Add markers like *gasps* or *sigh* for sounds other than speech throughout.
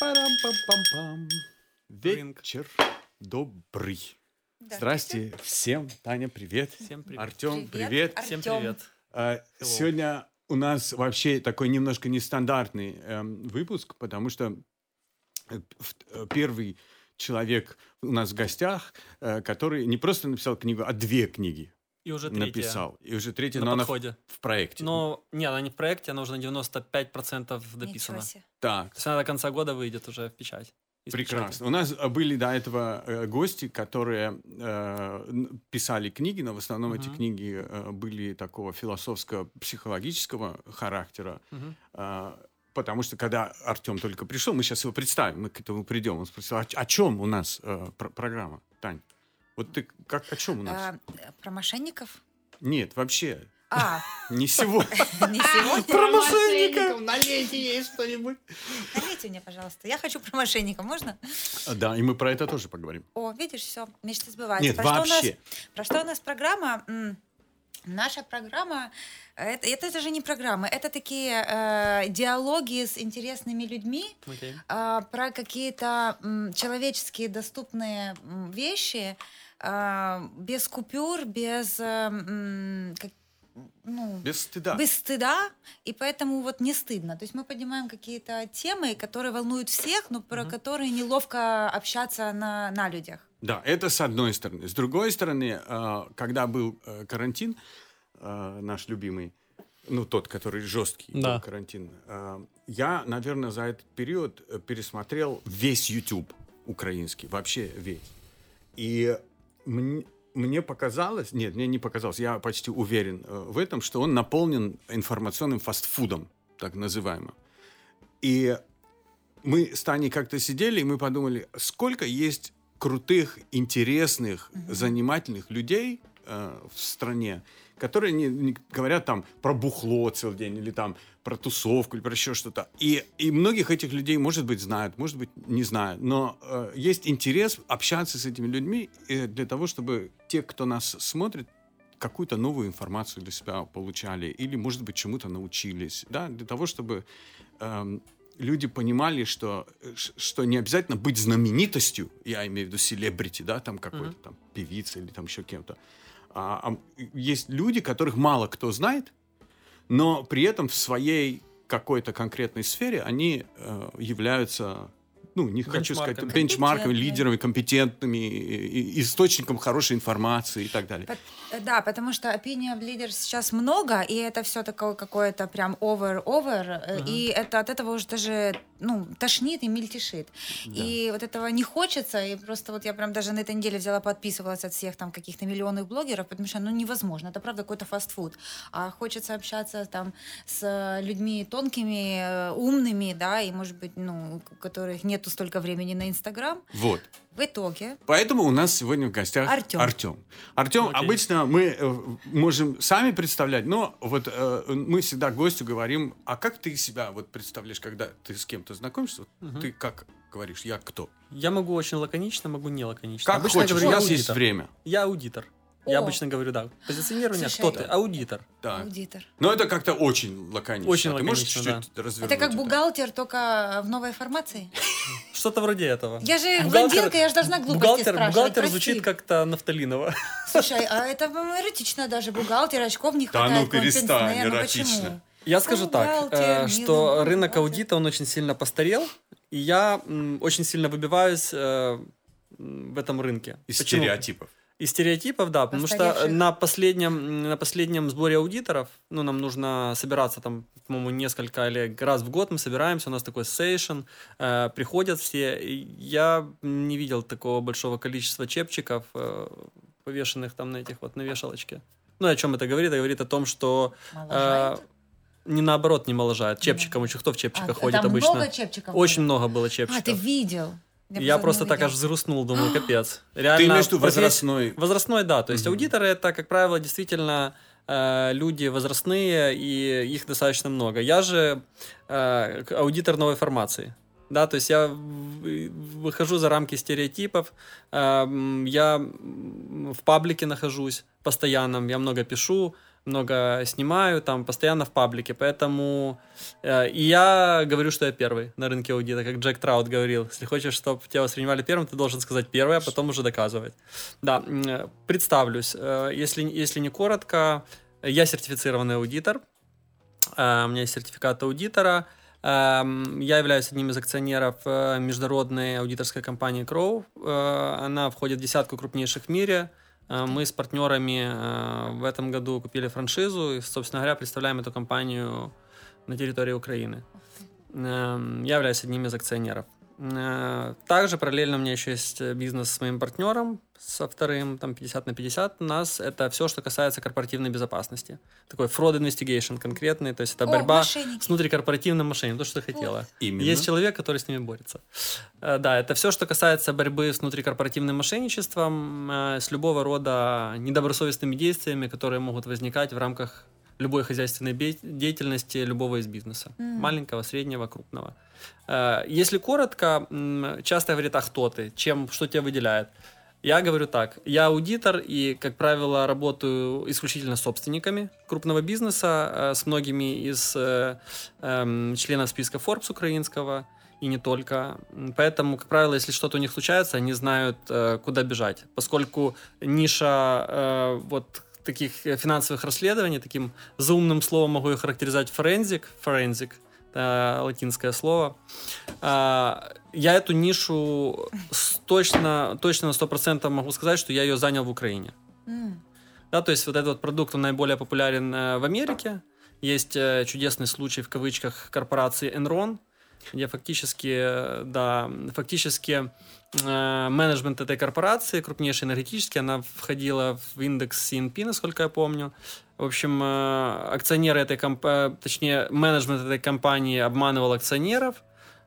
Парам-пам-пам-пам. Вечер добрый. Здрасте всем. Таня, привет. Всем привет. Артем, Привет, привет. Всем Артём. привет. А. Сегодня у нас вообще такой немножко нестандартный эм, выпуск, потому что э, э, первый человек у нас в гостях, э, который не просто написал книгу, а две книги И уже третья написал. И уже третья, на но она в, подходе. в проекте. Но, не, она не в проекте, она уже на 95% дописана. Ничего себе. Так, То есть она до конца года выйдет уже в печать. Из Прекрасно. У нас э, были до этого э, гости, которые э, писали книги, но в основном эти Мгм. книги э, были такого философско-психологического характера. печати. Мгм. А, Потому что когда Артем только пришел, мы сейчас его представим, мы к этому придем. Он спросил, «А ч- о чем у нас э, пр- программа, Тань? Вот ты как о чем у нас? А, про мошенников? Нет, вообще А, *laughs* не сегодня. *laughs* не сегодня. Про мошенников налейте ей что-нибудь. Налейте мне, пожалуйста. Я хочу про мошенников. Можно? А, Да, и мы про это тоже поговорим. О, видишь, все, мечты сбываются. Нет, Про что у нас- вообще. Про что у нас программа? Наша программа, это, это даже не программа, это такие э, диалоги с интересными людьми, Окей. а, про какие-то м, человеческие доступные м, вещи, без купюр, без, как- ну, Без стыда. без стыда, и поэтому вот не стыдно. То есть мы поднимаем какие-то темы, которые волнуют всех, но про Мгм. которые неловко общаться на, на людях. Да, это с одной стороны. С другой стороны, э, когда был э, карантин, э, наш любимый, ну, тот, который жесткий Да. был карантин, я, наверное, за этот период э, пересмотрел весь YouTube украинский, вообще весь. И мне, мне показалось, нет, мне не показалось, я почти уверен э, в этом, что он наполнен информационным фастфудом, так называемым. И мы с Таней как-то сидели, и мы подумали, сколько есть крутых, интересных, занимательных людей э, в стране, которые не, не говорят там про бухло целый день, или там про тусовку, или про еще что-то. И, и многих этих людей, может быть, знают, может быть, не знают. Но э, есть интерес общаться с этими людьми э, для того, чтобы те, кто нас смотрит, какую-то новую информацию для себя получали или, может быть, чему-то научились, да, для того, чтобы эм, люди понимали, что, э, что не обязательно быть знаменитостью, я имею в виду селебрити, да, там какой-то там певица или там еще кем-то. А, а есть люди, которых мало кто знает, но при этом в своей какой-то конкретной сфере они э, являются, ну, не хочу сказать, Бенчмарками. лидерами, компетентными, источником хорошей информации и так далее. Да, потому что opinion leaders сейчас много, и это все такое какое-то прям over-over, э, и это от этого уже даже ну, тошнит и мельтешит. И вот этого не хочется, и просто вот я прям даже на этой неделе взяла, подписывалась от всех там каких-то миллионных блогеров, потому что ну невозможно, это правда какой-то фастфуд. А хочется общаться там с людьми тонкими, э, умными, да, и может быть, ну, у которых нету столько времени на Инстаграм. Вот. В итоге Поэтому у нас сегодня в гостях Артём. Артем. Артем, Окей. обычно мы э, можем сами представлять, но вот э, мы всегда гостю говорим, а как ты себя вот представляешь, когда ты с кем-то знакомишься, вот ты как говоришь, я кто? Я могу очень лаконично, могу не лаконично. Как Обычно хочешь, говорю, у я нас есть время. Я аудитор. Я О. обычно говорю, да. Позиционирование, Слушай, кто ты? Аудитор. Да. аудитор. Но это как-то очень лаконично. Очень ты можешь лаконично, чуть-чуть развернуть Это как бухгалтер, только в новой формации. *laughs* Что-то вроде этого. Я же блондинка, я же должна глупости Бухгалтер, спрашивать. бухгалтер прости. звучит как-то нафталиново. *laughs* Слушай, а это по-моему, эротично даже. Бухгалтер, очков не Да хватает. ну, перестань, эротично. почему? Я скажу так, э, что рынок аудита, он очень сильно постарел, и я м, очень сильно выбиваюсь э, в этом рынке. Из Почему? стереотипов. Из стереотипов, да, потому что Постаревших. на последнем, на последнем сборе аудиторов, ну, нам нужно собираться там, по-моему, несколько или раз в год мы собираемся, у нас такой сейшн, э, приходят все. И я не видел такого большого количества чепчиков, э, повешенных там на этих вот, на вешалочке. Ну, и о чем это говорит? Это говорит о том, что... э, не наоборот не моложает. Чепчиком очень кто в чепчиках А, ходит там обычно? много чепчиков Очень было? много было А, чепчиков. ты видел? Я просто просто так аж увидела. взгрустнул, думаю, капец. *gasps* Ты Реально, имеешь в виду возрастной... Возрастной, да. То есть Мгм. аудиторы это, как правило, действительно э, люди возрастные, и их достаточно много. Я же э, аудитор новой формации. Да, то есть я выхожу за рамки стереотипов, э, я в паблике нахожусь постоянно, я много пишу, много снимаю, там постоянно в паблике, поэтому э, и я говорю, что я первый на рынке аудита, как Джек Траут говорил. Если хочешь, чтобы тебя воспринимали первым, ты должен сказать первый, а потом уже доказывать. Да, э, представлюсь. Э, если, если не коротко, я сертифицированный аудитор, э, у меня есть сертификат аудитора, эм, я являюсь одним из акционеров международной аудиторской компании Crow. Она входит в десятку крупнейших в мире. Мы с партнерами в этом году купили франшизу и, собственно говоря, представляем эту компанию на территории Украины. Эм, я являюсь одним из акционеров. Э, также параллельно у меня еще есть э, бизнес с моим партнером, со вторым, там 50 на 50. У нас это все, что касается корпоративной безопасности. Такой fraud investigation конкретный, то есть это О, борьба мошенники. с внутрикорпоративным мошенничеством, то, что ты хотела. Именно. Есть человек, который с ними борется. Э, Да, это все, что касается борьбы с внутрикорпоративным мошенничеством, э, с любого рода недобросовестными действиями, которые могут возникать в рамках любой хозяйственной деятельности любого из бизнеса. Маленького, среднего, крупного. Э, Если коротко, часто говорят, а кто ты? Чем, что тебя выделяет? Я говорю так, я аудитор и, как правило, работаю исключительно с собственниками крупного бизнеса, э, с многими из э, эм, членов списка Forbes украинского и не только. Поэтому, как правило, если что-то у них случается, они знают, э, куда бежать. Поскольку ниша вот таких финансовых расследований, таким заумным словом могу ее характеризовать форензик, форензик, это латинское слово. А, Я эту нишу точно, точно на 100% могу сказать, что я ее занял в Украине. М. Да, то есть вот этот вот продукт, он наиболее популярен э, в Америке. Есть э, чудесный случай в кавычках корпорации Enron, где фактически, э, да, фактически э, менеджмент этой корпорации, крупнейшей энергетической, она входила в индекс CNP, насколько я помню. В общем, э, акционеры этой компании, точнее, менеджмент этой компании обманывал акционеров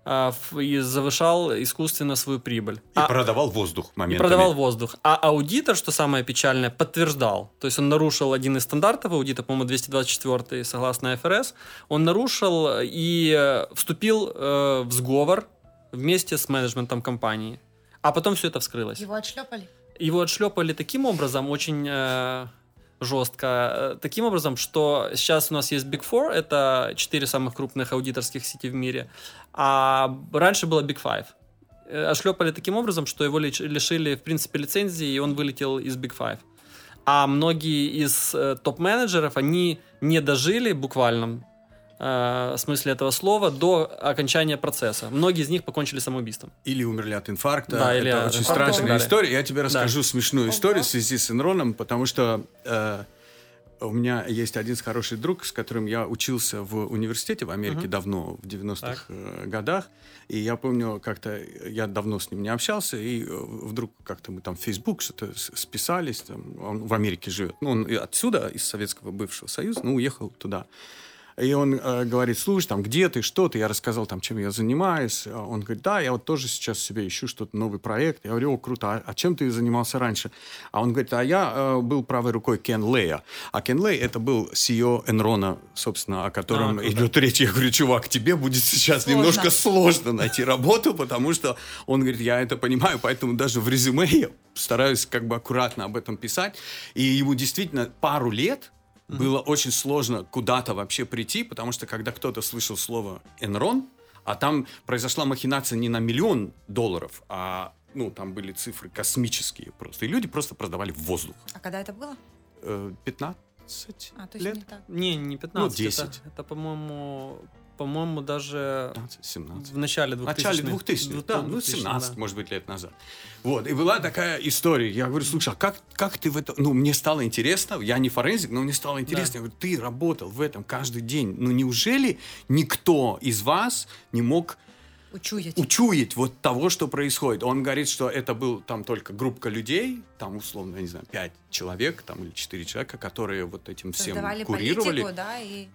а, и завышал искусственно свою прибыль. И А- продавал воздух и моментами. продавал воздух. А аудитор, что самое печальное, подтверждал. То есть он нарушил один из стандартов аудита, по-моему, 224 согласно ФРС. Он нарушил и э, вступил э, в сговор вместе с менеджментом компании. А потом все это вскрылось. Его отшлепали? Его отшлепали таким образом, очень э, жестко, э, таким образом, что сейчас у нас есть Big Four, это четыре самых крупных аудиторских сети в мире, а раньше было Big Five. Э, Отшлепали таким образом, что его лиш- лишили, в принципе, лицензии, и он вылетел из Big Five. А многие из э, топ-менеджеров, они не дожили буквально э, смысле этого слова до окончания процесса. Многие из них покончили самоубийством. Или умерли от инфаркта. Да, это или от очень инфаркта страшная так далее. история. Я тебе расскажу смешную Ого. историю в связи с Энроном, потому что э, у меня есть один хороший друг, с которым я учился в университете в Америке давно, в 90-х э, годах. И я помню, как-то я давно с ним не общался, и э, вдруг как-то мы там в Facebook что-то списались. Там, он в Америке живет. Ну, он отсюда, из Советского бывшего Союза, ну, уехал туда. И он э, говорит, слушай, там, где ты, что ты? Я рассказал, там, чем я занимаюсь. А Он говорит, да, я вот тоже сейчас себе ищу что-то, новый проект. Я говорю, о, круто, а, а чем ты занимался раньше? А он говорит, а я э, был правой рукой Кен Лея. А Кен Лей это был CEO Энрона, собственно, о котором А, идет речь. Я говорю, чувак, тебе будет сейчас Сложно. немножко сложно найти работу, потому что он говорит, я это понимаю, поэтому даже в резюме я стараюсь как бы аккуратно об этом писать. И ему действительно пару лет было очень сложно куда-то вообще прийти, потому что когда кто-то слышал слово «Энрон», а там произошла махинация не на миллион долларов, а ну, там были цифры космические просто. И люди просто продавали в воздух. А когда это было? Э, 15 А, то есть лет? не так. Не, не 15. Ну, это- 10. Это, по-моему, по-моему, даже 15, 17. в начале 2000-х. В начале 2000-х, да, ну, 2000-х, 17, да. может быть, лет назад. Вот, и была такая история. Я говорю, слушай, а как, как ты в это... Ну, мне стало интересно, я не форензик, но мне стало интересно. Я говорю, ты работал в этом каждый день. Ну, неужели никто из вас не мог Учуять. учуять вот того, что происходит. Он говорит, что это был там только группа людей, там условно, я не знаю, пять человек, там или четыре человека, которые вот этим всем Создавали курировали политику, да, и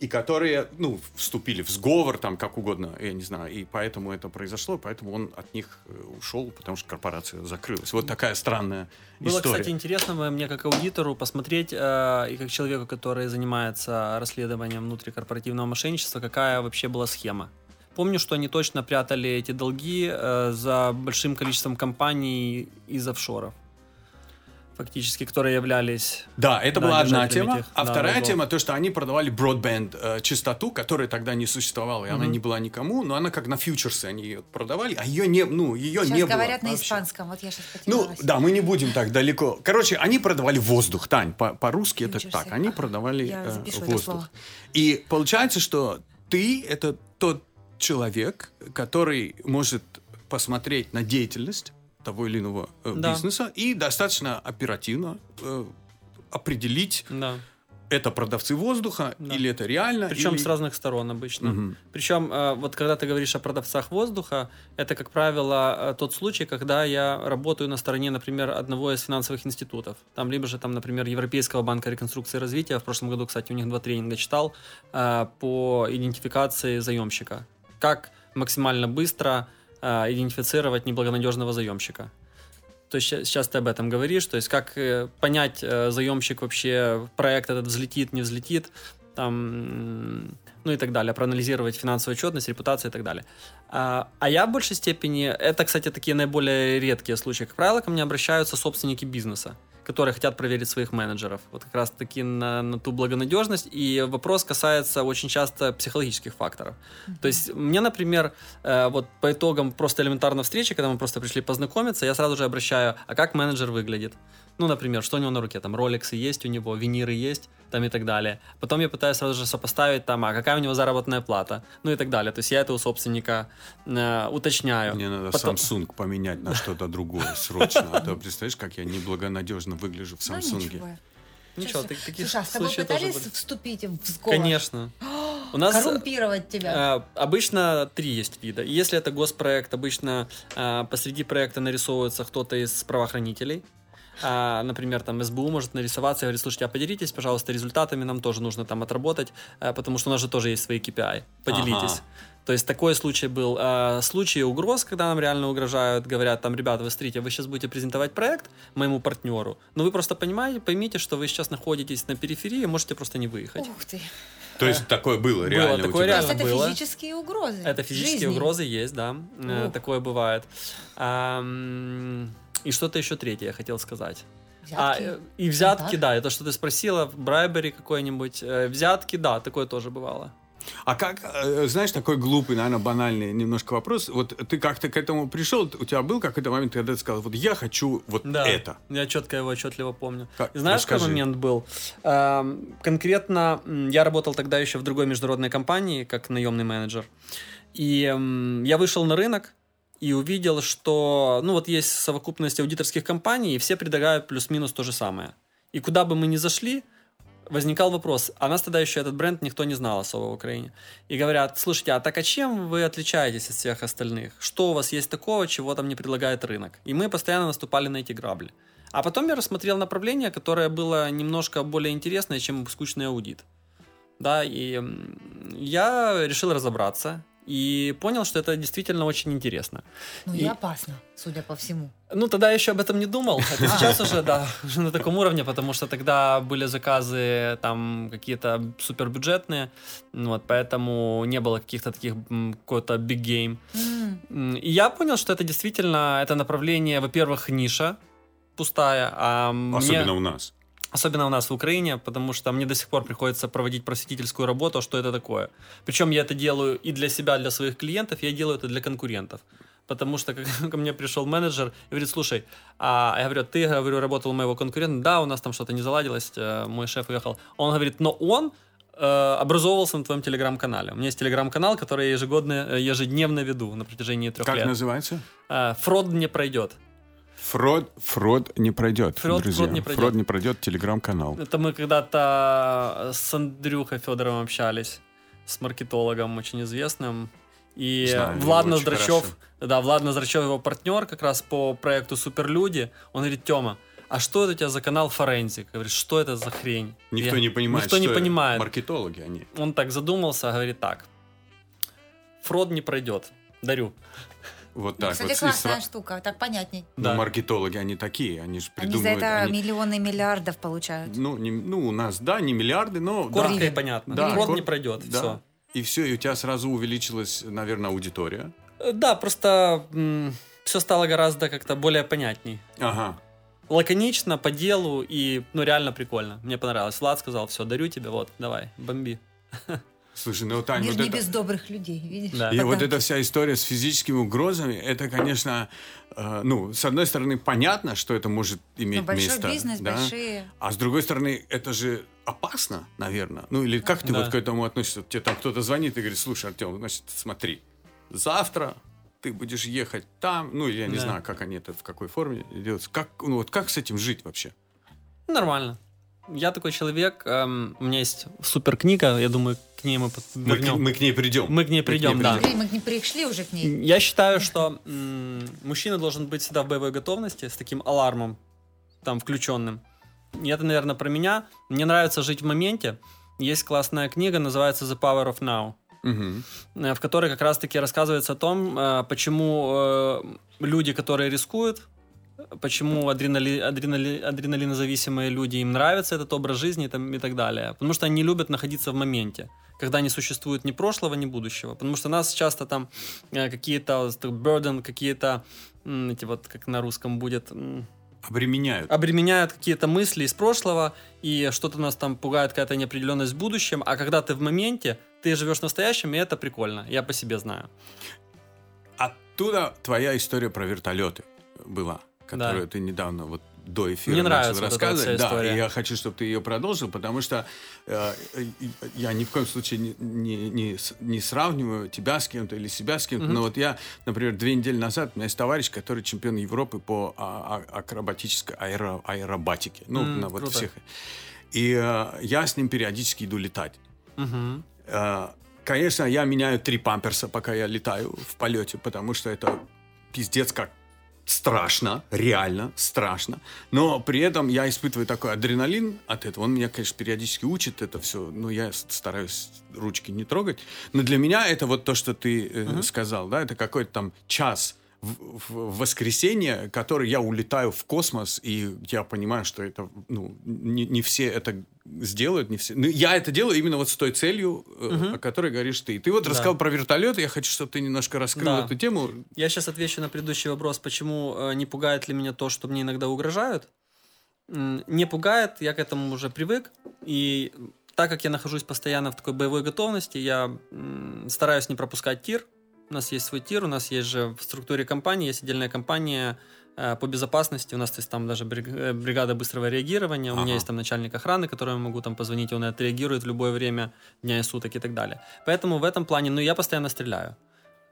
и которые, ну, вступили в сговор, там, как угодно, я не знаю, и поэтому это произошло, поэтому он от них э, ушел, потому что корпорация закрылась. Вот такая странная Было, история. кстати, интересно мне как аудитору посмотреть э, и как человеку, который занимается расследованием внутрикорпоративного мошенничества, какая вообще была схема. Помню, что они точно прятали эти долги э, за большим количеством компаний из офшоров. Фактически, которые являлись... Да, это Да, была одна тема. этих, а да, вторая рабов. тема, то, что они продавали broadband э, частоту, которая тогда не существовала, и она не была никому, но она как на фьючерсы они ее продавали, а ее не, ну, ее Сейчас не было говорят на вообще. испанском. Вот я сейчас Ну, потерялась. да, мы не будем так далеко. Короче, они продавали воздух, Тань, по- по-русски это так. Они продавали э, воздух. И получается, что ты это тот человек, который может посмотреть на деятельность того или иного э, Да. бизнеса и достаточно оперативно э, определить, Да. это продавцы воздуха Да. или это реально. Причем или- с разных сторон обычно. Мгм. Причем, э, вот когда ты говоришь о продавцах воздуха, это, как правило, э, тот случай, когда я работаю на стороне, например, одного из финансовых институтов. Там, либо же, там, например, Европейского банка реконструкции и развития. В прошлом году, кстати, у них два тренинга читал э, по идентификации заемщика. Как максимально быстро э, идентифицировать неблагонадежного заемщика. То есть сейчас ты об этом говоришь, то есть как э, понять, э, заемщик вообще, проект этот взлетит, не взлетит, там, ну и так далее, проанализировать финансовую отчетность, репутацию и так далее. А, а я в большей степени, это, кстати, такие наиболее редкие случаи. Как правило, ко мне обращаются собственники бизнеса, которые хотят проверить своих менеджеров. Вот как раз-таки на, на ту благонадежность. И вопрос касается очень часто психологических факторов. То есть мне, например, э, вот по итогам просто элементарно встречи, когда мы просто пришли познакомиться, я сразу же обращаю, а как менеджер выглядит? Ну, например, что у него на руке? Там роликсы есть у него, виниры есть, там и так далее. Потом я пытаюсь сразу же сопоставить там, а какая у него заработная плата? Ну и так далее. То есть я это у собственника э, уточняю. Мне надо Потом- Samsung поменять на что-то другое срочно. А то представляешь, как я неблагонадежно выгляжу в Ну, Samsung. ничего. Ничего, Чё так- с- таких Слушай, а с тобой пытались вступить в сговор? Конечно. *gasps* У нас Коррумпировать тебя? Э, Обычно три есть вида. Если это госпроект, обычно э, посреди проекта нарисовывается кто-то из правоохранителей. А, например, там СБУ может нарисоваться и говорит, слушайте, а поделитесь, пожалуйста, результатами, нам тоже нужно там отработать, э, потому что у нас же тоже есть свои KPI. Поделитесь. Ага. То есть такой случай был. А, случаи угроз, когда нам реально угрожают, говорят, там, ребята, вы смотрите, вы сейчас будете презентовать проект моему партнеру, но вы просто понимаете, поймите, что вы сейчас находитесь на периферии, можете просто не выехать. Ух ты. То есть такое было реально у такое тебя? То есть реально это было. физические угрозы. Это физические жизни. угрозы есть, да. Э, Ух. Такое бывает. Ам, И что-то еще третье я хотел сказать. Взятки. А, и взятки, да, это что ты спросила, брайбери какой-нибудь. Э, Взятки, да, такое тоже бывало. А как, э, знаешь, такой глупый, наверное, банальный немножко вопрос. Вот ты как-то к этому пришел, у тебя был какой-то момент, когда ты сказал, вот я хочу вот Да, это. я четко его отчетливо помню. Как? И знаешь, какой момент был? Эм, Конкретно я работал тогда еще в другой международной компании, как наемный менеджер. И я вышел на рынок и увидел, что, ну вот есть совокупность аудиторских компаний, и все предлагают плюс-минус то же самое. И куда бы мы ни зашли, возникал вопрос, а нас тогда еще этот бренд никто не знал особо в Украине. И говорят, слушайте, а так а чем вы отличаетесь от всех остальных? Что у вас есть такого, чего там не предлагает рынок? И мы постоянно наступали на эти грабли. А потом я рассмотрел направление, которое было немножко более интересное, чем скучный аудит. Да, и я решил разобраться и понял, что это действительно очень интересно. Ну И- и опасно, судя по всему. Ну, тогда я еще об этом не думал. Это сейчас уже, да, *laughs* уже на таком уровне, потому что тогда были заказы там какие-то супербюджетные, ну вот, поэтому не было каких-то таких какой-то big game. М, И я понял, что это действительно, это направление, во-первых, ниша пустая, а мне- Особенно у нас. Особенно у нас в Украине, потому что мне до сих пор приходится проводить просветительскую работу, что это такое. Причем я это делаю и для себя, для своих клиентов, я делаю это для конкурентов. Потому что как, *laughs* ко мне пришел менеджер и говорит, слушай, а я говорю, ты, говорю, работал у моего конкурента, да, у нас там что-то не заладилось, э, мой шеф уехал. Он говорит, но он э, образовывался на твоем телеграм-канале. У меня есть телеграм-канал, который я ежегодно, э, ежедневно веду на протяжении трех Как лет. называется? Э, Фрод не пройдет. Фрод, фрод не пройдет, Фрод- друзья. фрод не пройдет. Фрод не пройдет, телеграм-канал. Это мы когда-то с Андрюхой Федоровым общались, с маркетологом очень известным. И Знаю Влад Ноздрачев, да, Влад Ноздрачев, его партнер как раз по проекту Суперлюди, он говорит, Тёма, а что это у тебя за канал Форензик? Говорит, что это за хрень? Никто Я- не понимает, Никто не это. понимает. Маркетологи они. Он так задумался, говорит так, Фрод не пройдет, дарю. Вот ну, так Кстати, вот. Классная сра- штука, так понятней. Ну, Да. маркетологи, они такие, они же Они за придумывают... это они- миллионы миллиардов получают. ну, не- ну, у нас, да, не миллиарды, но... Коротко да, и понятно. Да, кор- не пройдет, да. все. И все, и у тебя сразу увеличилась, наверное, аудитория. Да, просто все стало гораздо как-то более понятней. Ага. лаконично, по делу и, ну, реально прикольно. Мне понравилось. Влад сказал, все, дарю тебе, вот, давай, бомби. *laughs* Слушай, ну, Мир вот не это... без добрых людей, видишь? Да. И вот Подарки. эта вся история с физическими угрозами, это, конечно, э, ну, с одной стороны, понятно, что это может иметь Ну, большой место. бизнес, да? большие... А с другой стороны, это же опасно, наверное. Ну, или как ты Да. вот к этому относишься? Тебе там кто-то звонит и говорит, слушай, Артем, значит, смотри, завтра ты будешь ехать там, ну, я не Да. знаю, как они это, в какой форме делаются. Как, ну, вот как с этим жить вообще? Нормально. Я такой человек, эм, у меня есть супер книга, я думаю, к ней мы под- Мы, к- вернем. мы к ней придем. Мы к ней придем, да. Мы не пришли уже к ней. Я считаю, что м, мужчина должен быть всегда в боевой готовности с таким алармом там включенным. И это, наверное, про меня. Мне нравится жить в моменте. Есть классная книга, называется The Power of Now, э, в которой как раз-таки рассказывается о том, э, почему э, люди, которые рискуют, почему адренали, адренали, адреналинозависимые люди, им нравится этот образ жизни и, там, и так далее. Потому что они любят находиться в моменте, когда не существует ни прошлого, ни будущего. Потому что нас часто там э, какие-то burden, какие-то, эти вот, как на русском будет, Обременяют. обременяют какие-то мысли из прошлого, и что-то нас там пугает, какая-то неопределенность в будущем, а когда ты в моменте, ты живешь настоящим, и это прикольно. Я по себе знаю. Оттуда твоя история про вертолеты была, которую ты недавно вот до эфира Мне начал нравится вот вот рассказывать. вся да, история. и я хочу, чтобы ты ее продолжил, потому что э, я ни в коем случае не, не, не, не сравниваю тебя с кем-то или себя с кем-то. Мгм. Но вот я, например, две недели назад у меня есть товарищ, который чемпион Европы по а, а- акробатической аэро, аэробатике. Ну, М, на вот круто. всех. И э, я с ним периодически иду летать. Мгм. Э, Конечно, я меняю три памперса, пока я летаю в полете, потому что это пиздец как страшно, реально страшно. Но при этом я испытываю такой адреналин от этого. Он меня, конечно, периодически учит это все, но я стараюсь ручки не трогать. Но для меня это вот то, что ты э, сказал, да, это какой-то там час в, в- в воскресенье, который я улетаю в космос, и я понимаю, что это, ну, не, не все это сделают, не все. Ну, я это делаю именно вот с той целью, э, о которой говоришь ты. Ты вот Да. рассказал про вертолет, я хочу, чтобы ты немножко раскрыл Да. эту тему. Я сейчас отвечу на предыдущий вопрос, почему э, не пугает ли меня то, что мне иногда угрожают. Не пугает, я к этому уже привык. И так как я нахожусь постоянно в такой боевой готовности, я м, стараюсь не пропускать тир. У нас есть свой тир, у нас есть же в структуре компании, есть отдельная компания по безопасности. У нас есть там даже э, бригада быстрого реагирования. У Ага. меня есть там начальник охраны, которому я могу там позвонить, он отреагирует в любое время дня и суток и так далее. Поэтому в этом плане, ну, я постоянно стреляю.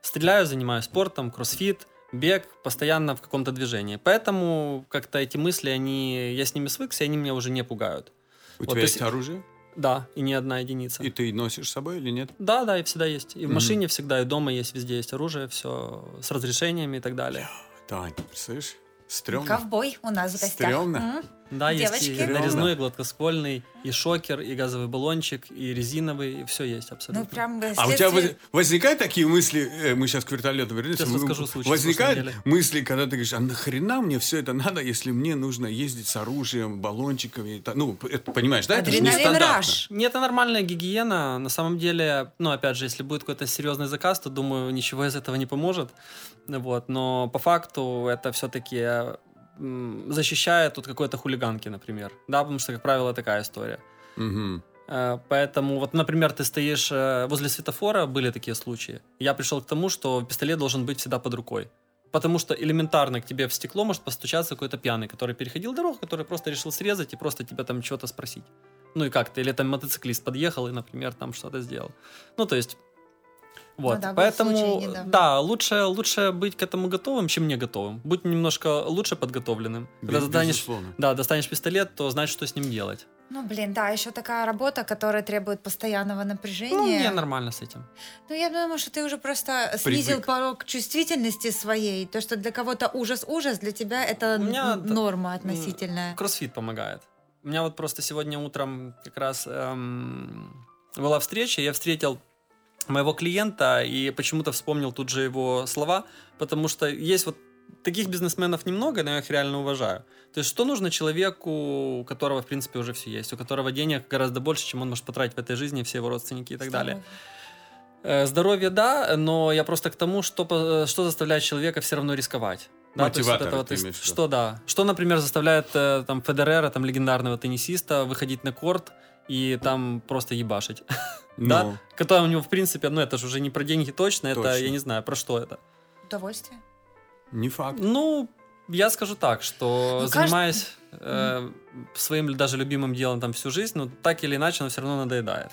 Стреляю, занимаюсь спортом, кроссфит, бег, постоянно в каком-то движении. Поэтому как-то эти мысли, они, я с ними свыкся, и они меня уже не пугают. У Вот, тебя есть есть- оружие? Да, и не одна единица. И ты носишь с собой или нет? Да, да, и всегда есть. И в Мгм. машине всегда, и дома есть, везде есть оружие, все с разрешениями и так далее. Тань, представляешь? Стрёмно. Ковбой у нас в гостях. Стрёмно. М? Да, есть и Девочки. нарезной, и гладкоствольный, и шокер, и газовый баллончик, и резиновый, и все есть Ну, абсолютно. прям э, А у тебя следствие- воз- возникают такие мысли, э, мы сейчас к вертолету вернемся, Сейчас расскажу случай возникают мысли, когда ты говоришь, а нахрена мне все это надо, если мне нужно ездить с оружием, баллончиками, ну, это, понимаешь, да? Это же Адреналин нестандартно. раш. Нет, это нормальная гигиена. На самом деле, ну, опять же, если будет какой-то серьезный заказ, то, думаю, ничего из этого не поможет. Вот. Но по факту это все-таки защищает от какой-то хулиганки, например. Да, потому что, как правило, такая история. Э, Поэтому, вот, например, ты стоишь э, возле светофора, были такие случаи. Я пришел к тому, что пистолет должен быть всегда под рукой. Потому что элементарно к тебе в стекло может постучаться какой-то пьяный, который переходил дорогу, который просто решил срезать и просто тебя там чего-то спросить. Ну и как ты? Или там мотоциклист подъехал и, например, там что-то сделал. Ну, то есть... Вот, Ну да, поэтому, недавно. да, лучше, лучше быть к этому готовым, чем не готовым. Будь немножко лучше подготовленным. Когда Без- достанешь, безусловно. да, достанешь пистолет, то знаешь, что с ним делать. Ну, блин, да, еще такая работа, которая требует постоянного напряжения. Ну, мне нормально с этим. Ну, я думаю, что ты уже просто снизил Привык. порог чувствительности своей. То, что для кого-то ужас-ужас, для тебя это У меня норма относительная. Кроссфит помогает. У меня вот просто сегодня утром как раз эм, была встреча, я встретил моего клиента и почему-то вспомнил тут же его слова, потому что есть вот таких бизнесменов немного, но я их реально уважаю. То есть что нужно человеку, у которого, в принципе, уже все есть, у которого денег гораздо больше, чем он может потратить в этой жизни, все его родственники и так далее. Э, Здоровье, да, но я просто к тому, что, по- что заставляет человека все равно рисковать. Да, то есть вот Мотиватор это вот, что да, что, например, заставляет э, там Федерера, там легендарного теннисиста, выходить на корт и там просто ебашить, да? Ну, Когда у него в принципе, ну это же уже не про деньги точно, это Точно. я не знаю про что это. Удовольствие. не факт. Ну, я скажу так, что Ну, кажд- занимаясь э, своим даже любимым делом там всю жизнь, ну так или иначе, оно все равно надоедает.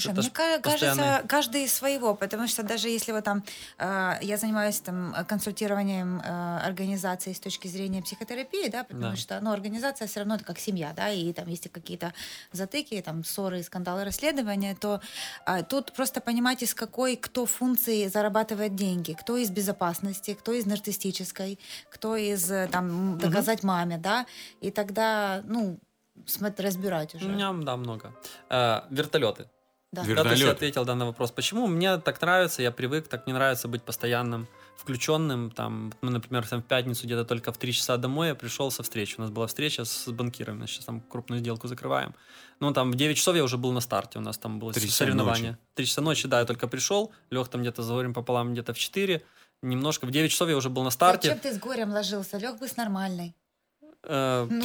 Слушай, мне кажется, постоянный- каждый из своего, потому что даже если вот там э, я занимаюсь там э, консультированием э, организации с точки зрения психотерапии, да, потому Да. что, ну, организация все равно это как семья, да, и там есть какие-то затыки, там ссоры, скандалы, расследования, то а, тут просто понимать, из какой кто функции зарабатывает деньги, кто из безопасности, кто из нарциссической, кто из э, там доказать маме, да, и тогда, ну, смотри, разбирать уже. У меня, да, много. Э, вертолеты. Да. Вер- Да, то есть я ответил да, на вопрос, почему мне так нравится, я привык, так не нравится быть постоянным включенным. Там, ну, например, там в пятницу где-то только в 3 часа домой я пришел со встречи. У нас была встреча с банкирами, сейчас там крупную сделку закрываем. Ну, там в 9 часов я уже был на старте, у нас там было Три часа соревнование. ночи. 3 часа ночи, да, я только пришел, лег там где-то за пополам, где-то в 4, немножко, в 9 часов я уже был на старте. Зачем ты с горем ложился? Лег бы с нормальной. Э, *laughs*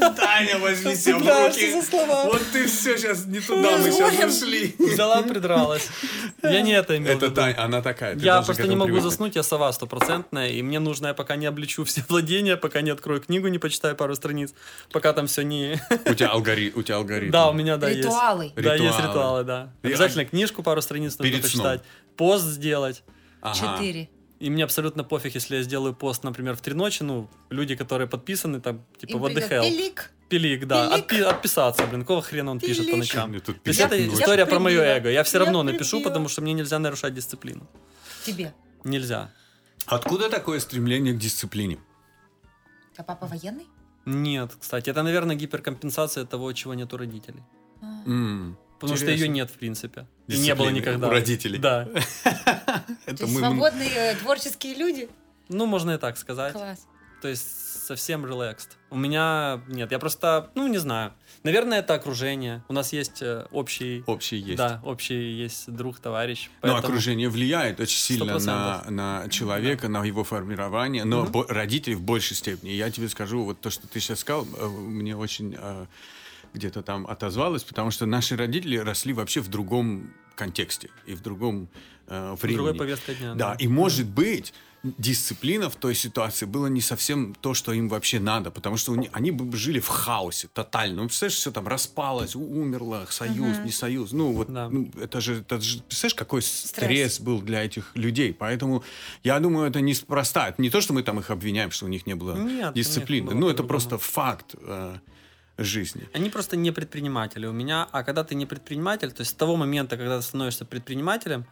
Ну, Таня, возьми себя в руки. Вот ты все сейчас не туда, мы щас ушли. Взяла, придралась. Я не это имел в Это. Таня, она такая. Я просто не могу заснуть, я сова стопроцентная, и мне нужно, я пока не облечу все владения, пока не открою книгу, не почитаю пару страниц, пока там все не... У тебя алгоритм. У тебя алгоритм. Да, у меня, да, есть. Ритуалы. Да, есть Ритуалы. да. И- Обязательно книжку пару страниц нужно почитать, пост сделать. Ага. Четыре. И мне абсолютно пофиг, если я сделаю пост, например, в три ночи, ну, люди, которые подписаны, там, типа, Им what the hell. пилик. Пилик, да. Пилик. Отпи- отписаться, блин, какого хрена он пишет по Пилик. ночам? Мне тут То есть это ночью. история Я про мое прибила. эго. Я все Я равно напишу, прибила. потому что мне нельзя нарушать дисциплину. Тебе. Нельзя. Откуда такое стремление к дисциплине? А папа военный? Нет, кстати, это, наверное, гиперкомпенсация того, чего нет у родителей. А. Потому что интересно. ее нет, в принципе. И не было никогда. у родителей. Да. *laughs* Это То есть мы... свободные э, творческие люди? Ну, можно и так сказать. Класс. То есть совсем relaxed. У меня нет, я просто, ну, не знаю. Наверное, это окружение. У нас есть э, общий... Общий есть. Да, общий есть друг, товарищ. Но Поэтому- окружение влияет очень сильно на, 100%. на человека, на его формирование, но бо- родители в большей степени. Я тебе скажу, вот то, что ты сейчас сказал, э, мне очень где-то там отозвалось, потому что наши родители росли вообще в другом контексте и в другом э, В времени. другой повестка дня. Да, и может быть дисциплина в той ситуации была не совсем то, что им вообще надо, потому что у ни- они бы жили в хаосе тотально. Ну, представляешь, все там распалось, умерло, союз, не союз. Ну, вот, Да. ну, это же, это же, представляешь, какой стресс. был для этих людей. Поэтому я думаю, это неспроста. Это не то, что мы там их обвиняем, что у них не было Нет, дисциплины. конечно, было ну, это по-другому. просто факт э, жизни. Они просто не предприниматели у меня, а когда ты не предприниматель, то есть с того момента, когда ты становишься предпринимателем,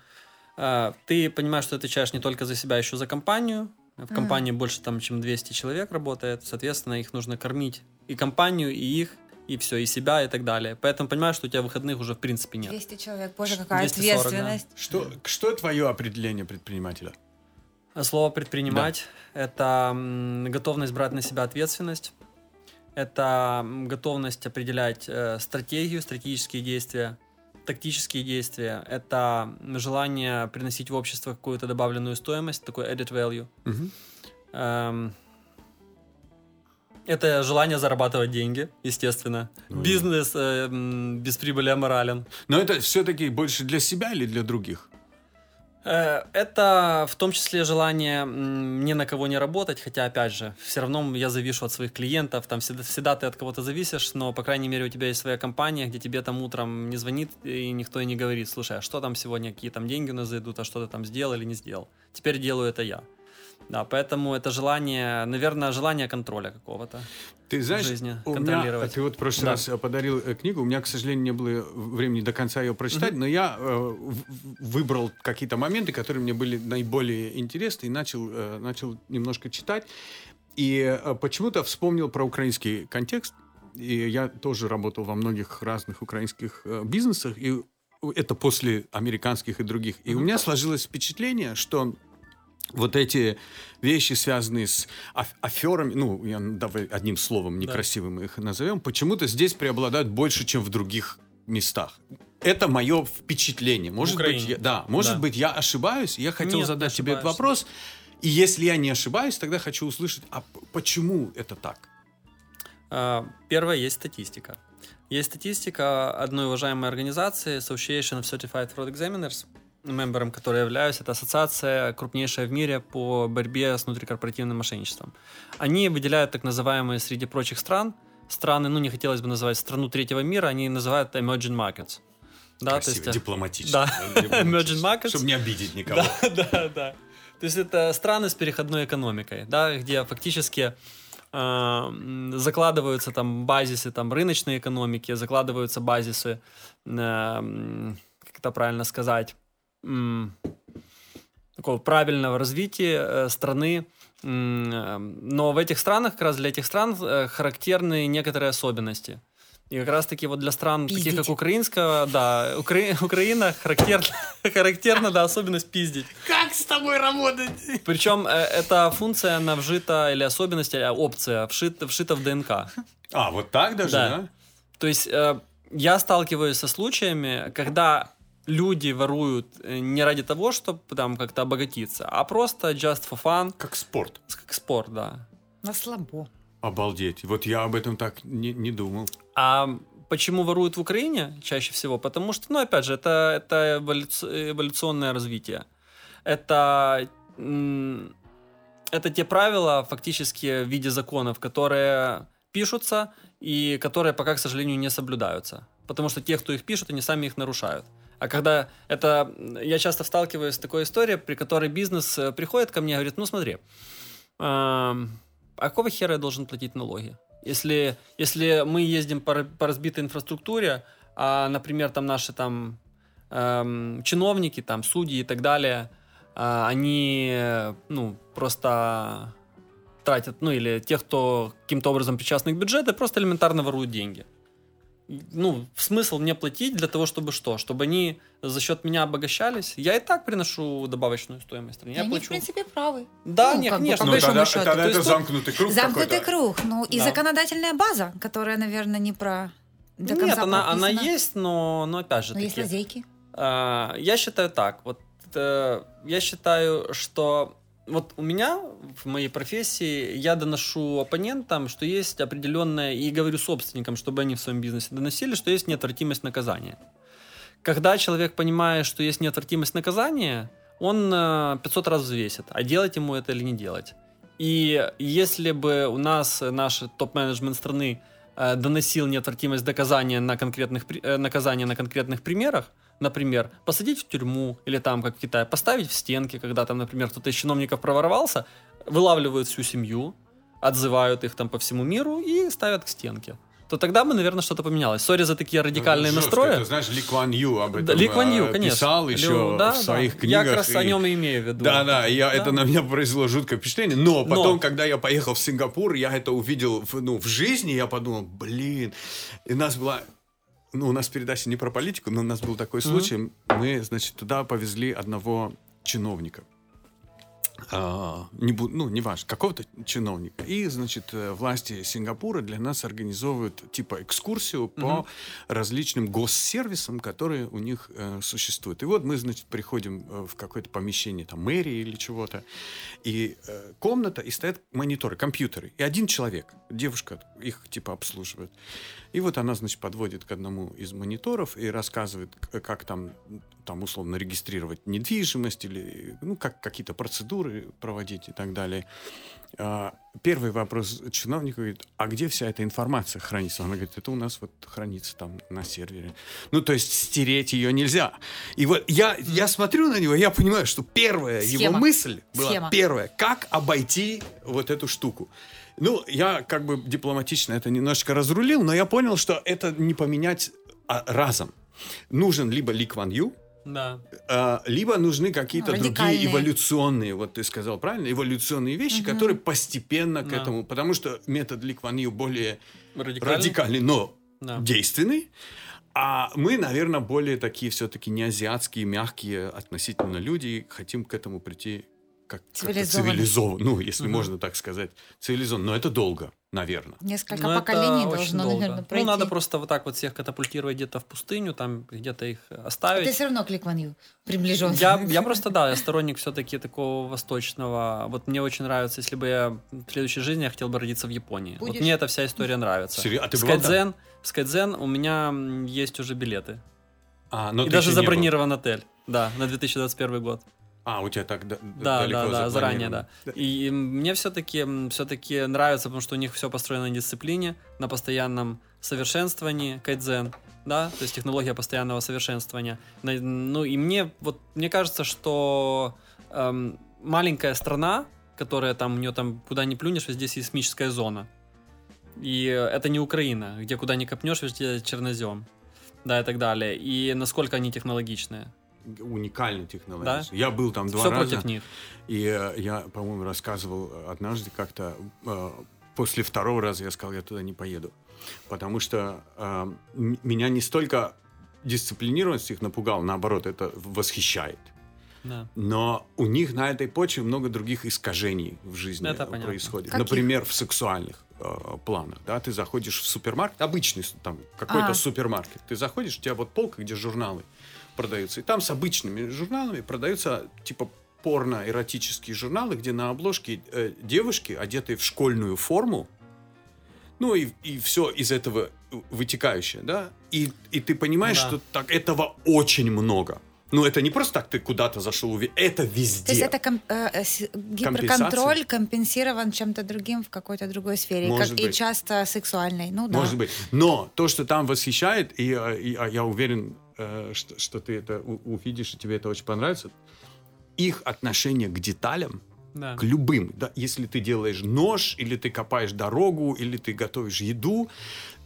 э, ты понимаешь, что ты отвечаешь не только за себя, а еще за компанию. В компании больше там, чем 200 человек работает, соответственно, их нужно кормить и компанию, и их, и все, и себя, и так далее. Поэтому понимаешь, что у тебя выходных уже в принципе нет. 200 человек. Боже, какая 240, да. ответственность. Что, что твое определение предпринимателя? Слово предпринимать это м, готовность брать на себя ответственность, это готовность определять э, стратегию, стратегические действия, тактические действия, это желание приносить в общество какую-то добавленную стоимость, такой added value. Эм, это желание зарабатывать деньги, естественно. Ну, Бизнес э, без прибыли аморален. Но это все-таки больше для себя или для других? Э, Это в том числе желание ни на кого не работать, хотя, опять же, все равно я завишу от своих клиентов, там всегда, всегда ты от кого-то зависишь, но, по крайней мере, у тебя есть своя компания, где тебе там утром не звонит и никто и не говорит, слушай, а что там сегодня, какие там деньги у нас зайдут, а что ты там сделал или не сделал. Теперь делаю это я. Да, поэтому это желание, наверное, желание контроля какого-то. Ты знаешь, жизни у меня, ты вот в прошлый Да. раз э, подарил э, книгу, у меня, к сожалению, не было времени до конца ее прочитать, но я э, выбрал какие-то моменты, которые мне были наиболее интересны, и начал, э, начал немножко читать. И э, почему-то вспомнил про украинский контекст. И я тоже работал во многих разных украинских э, бизнесах, и это после американских и других. И у меня сложилось впечатление, что вот эти вещи, связанные с аф- аферами, ну, я, давай одним словом некрасивым их назовем, почему-то здесь преобладают больше, чем в других местах. Это мое впечатление. Может быть, я, да, может Да. быть, я ошибаюсь. Я хотел Нет, задать тебе этот вопрос. И если я не ошибаюсь, тогда хочу услышать, а почему это так? А, первое, есть статистика. Есть статистика одной уважаемой организации Association of Certified Fraud Examiners, мембером которой являюсь. Это ассоциация крупнейшая в мире по борьбе с внутрикорпоративным мошенничеством. Они выделяют так называемые среди прочих стран, страны, ну не хотелось бы называть страну третьего мира, они называют emerging markets. Да, Красиво, то есть, дипломатично. Да, *laughs* emerging markets. Чтобы не обидеть никого. Да, *laughs* да, да. То есть это страны с переходной экономикой, да, где фактически э, закладываются там базисы там рыночной экономики, закладываются базисы, э, как это правильно сказать, э, такого правильного развития э, страны. Э, но в этих странах, как раз для этих стран э, характерны некоторые особенности. И как раз-таки вот для стран, пиздить. таких как украинская, да, Укра... *laughs* Украина характерна, *laughs* характерна, да, особенность пиздить. Как с тобой работать? Причем э, эта функция, она вжита, или особенность, или опция, вшита, вшита в ДНК. А, вот так даже, да? да? То есть э, я сталкиваюсь со случаями, когда люди воруют э, не ради того, чтобы там как-то обогатиться, а просто just for fun. Как спорт. Как спорт, да. На слабо. Обалдеть. Вот я об этом так не, не думал. А почему воруют в Украине чаще всего? Потому что, ну, опять же, это, это эволюционное развитие. Это, это те правила, фактически, в виде законов, которые пишутся и которые пока, к сожалению, не соблюдаются. Потому что те, кто их пишут, они сами их нарушают. А когда это... Я часто сталкиваюсь с такой историей, при которой бизнес э, приходит ко мне и говорит, ну смотри, а какого хера я должен платить налоги? Если, если мы ездим по, по разбитой инфраструктуре, а, например, там наши там эм, чиновники, там судьи и так далее, э, они, ну, просто тратят, ну, или тех, кто каким-то образом причастны к бюджету, просто элементарно воруют деньги ну, смысл мне платить для того, чтобы что? Чтобы они за счет меня обогащались? Я и так приношу добавочную стоимость. Я они, плачу. в принципе, правы. Да, ну, нет, конечно. Бы, ну, тогда, счету. тогда это замкнутый круг Замкнутый круг. Ну, и да. законодательная база, которая, наверное, не про до конца Нет, она, она есть, но, но опять же Но таки, есть лазейки. Э, я считаю так. Вот э, я считаю, что вот у меня в моей профессии я доношу оппонентам, что есть определенное, и говорю собственникам, чтобы они в своем бизнесе доносили, что есть неотвратимость наказания. Когда человек понимает, что есть неотвратимость наказания, он 500 э, раз взвесит, а делать ему это или не делать. И если бы у нас наш топ-менеджмент страны э, доносил неотвратимость наказания на конкретных, э, наказания на конкретных примерах, например, посадить в тюрьму или там, как в Китае, поставить в стенки, когда там, например, кто-то из чиновников проворовался, вылавливают всю семью, отзывают их там по всему миру и ставят к стенке то тогда бы, наверное, что-то поменялось. Sorry за такие радикальные ну, настрои. Ты знаешь, Ли Куан Ю об этом Ли Куан Ю, э, конечно. писал еще Лю, да, в своих да. книгах. Я как раз и... о нем и имею в виду. Да, да, я, да. это на меня произвело жуткое впечатление. Но потом, Но... когда я поехал в Сингапур, я это увидел в, ну, в жизни, я подумал, блин, и нас была ну, у нас передача не про политику, но у нас был такой случай. Мы, значит, туда повезли одного чиновника. А, не, ну, не важно, какого-то чиновника. И, значит, э, власти Сингапура для нас организовывают типа экскурсию по mm-hmm. различным госсервисам, которые у них э, существуют. И вот мы, значит, приходим э, в какое-то помещение, там, мэрии или чего-то, и э, комната, и стоят мониторы, компьютеры. И один человек, девушка, их типа обслуживает. И вот она, значит, подводит к одному из мониторов и рассказывает, как там, там условно регистрировать недвижимость или, ну, как какие-то процедуры проводить и так далее. А, первый вопрос чиновнику говорит, а где вся эта информация хранится? Она говорит, это у нас вот хранится там на сервере. Ну, то есть стереть ее нельзя. И вот я, я смотрю на него, я понимаю, что первая Схема. его мысль была Схема. первая, как обойти вот эту штуку. Ну, я как бы дипломатично это немножечко разрулил, но я понял, что это не поменять а, разом. Нужен либо Ли Кван Ю, да. а, либо нужны какие-то другие эволюционные, вот ты сказал правильно, эволюционные вещи, угу. которые постепенно к да. этому, потому что метод Ли Кван Ю более радикальный, радикальный но да. действенный. А мы, наверное, более такие все-таки не азиатские, мягкие относительно люди, хотим к этому прийти как цивилизованно. цивилизован, ну, если угу. можно так сказать, цивилизованно. Но это долго. Наверное. Несколько Ну, это поколений должно, долго. наверное, пройти. Ну, надо просто вот так вот всех катапультировать где-то в пустыню, там где-то их оставить. Ты все равно к Ли Куан Ю приближен. Я, я просто, да, я сторонник все-таки такого восточного. Вот мне очень нравится, если бы я в следующей жизни я хотел бы родиться в Японии. Будешь? Вот мне эта вся история нравится. Серьё- а ты? Скайдзен, Скайдзен, у меня есть уже билеты. А, но И ты даже был. забронирован отель. Да, на 2021 год. А, у тебя так да- Да, далеко да, да, заранее, да. И мне все-таки все-таки нравится, потому что у них все построено на дисциплине, на постоянном совершенствовании, кайдзен, да, то есть технология постоянного совершенствования. Ну и мне вот мне кажется, что эм, маленькая страна, которая там у нее там куда ни плюнешь, везде сейсмическая зона. И это не Украина, где куда ни копнешь, везде чернозем. Да, и так далее. И насколько они технологичные. Уникальная технология. Я был там два Все раза. против них. И э, я, по-моему, рассказывал однажды как-то, э, после второго раза я сказал, я туда не поеду. Потому что э, меня не столько дисциплинированность их напугала, наоборот, это восхищает. Да. Но у них на этой почве много других искажений в жизни Это понятно. происходит. Каких? Например, в сексуальных э, планах. Да? Ты заходишь в супермаркет, обычный там какой-то А. супермаркет. Ты заходишь, у тебя вот полка, где журналы продаются. И там с обычными журналами продаются типа порно-эротические журналы, где на обложке э, девушки, одетые в школьную форму, ну и, и все из этого вытекающее, да? И, и ты понимаешь, Да. что так этого очень много. Ну, это не просто так ты куда-то зашел, это везде. То есть это ком- э, э, гиперконтроль компенсирован чем-то другим в какой-то другой сфере, Может как, и быть. часто сексуальной. Ну да. Может быть. Но то, что там восхищает, и, э, и, а я уверен, что, что ты это увидишь, и тебе это очень понравится, их отношение к деталям, Да. к любым. Да, если ты делаешь нож, или ты копаешь дорогу, или ты готовишь еду,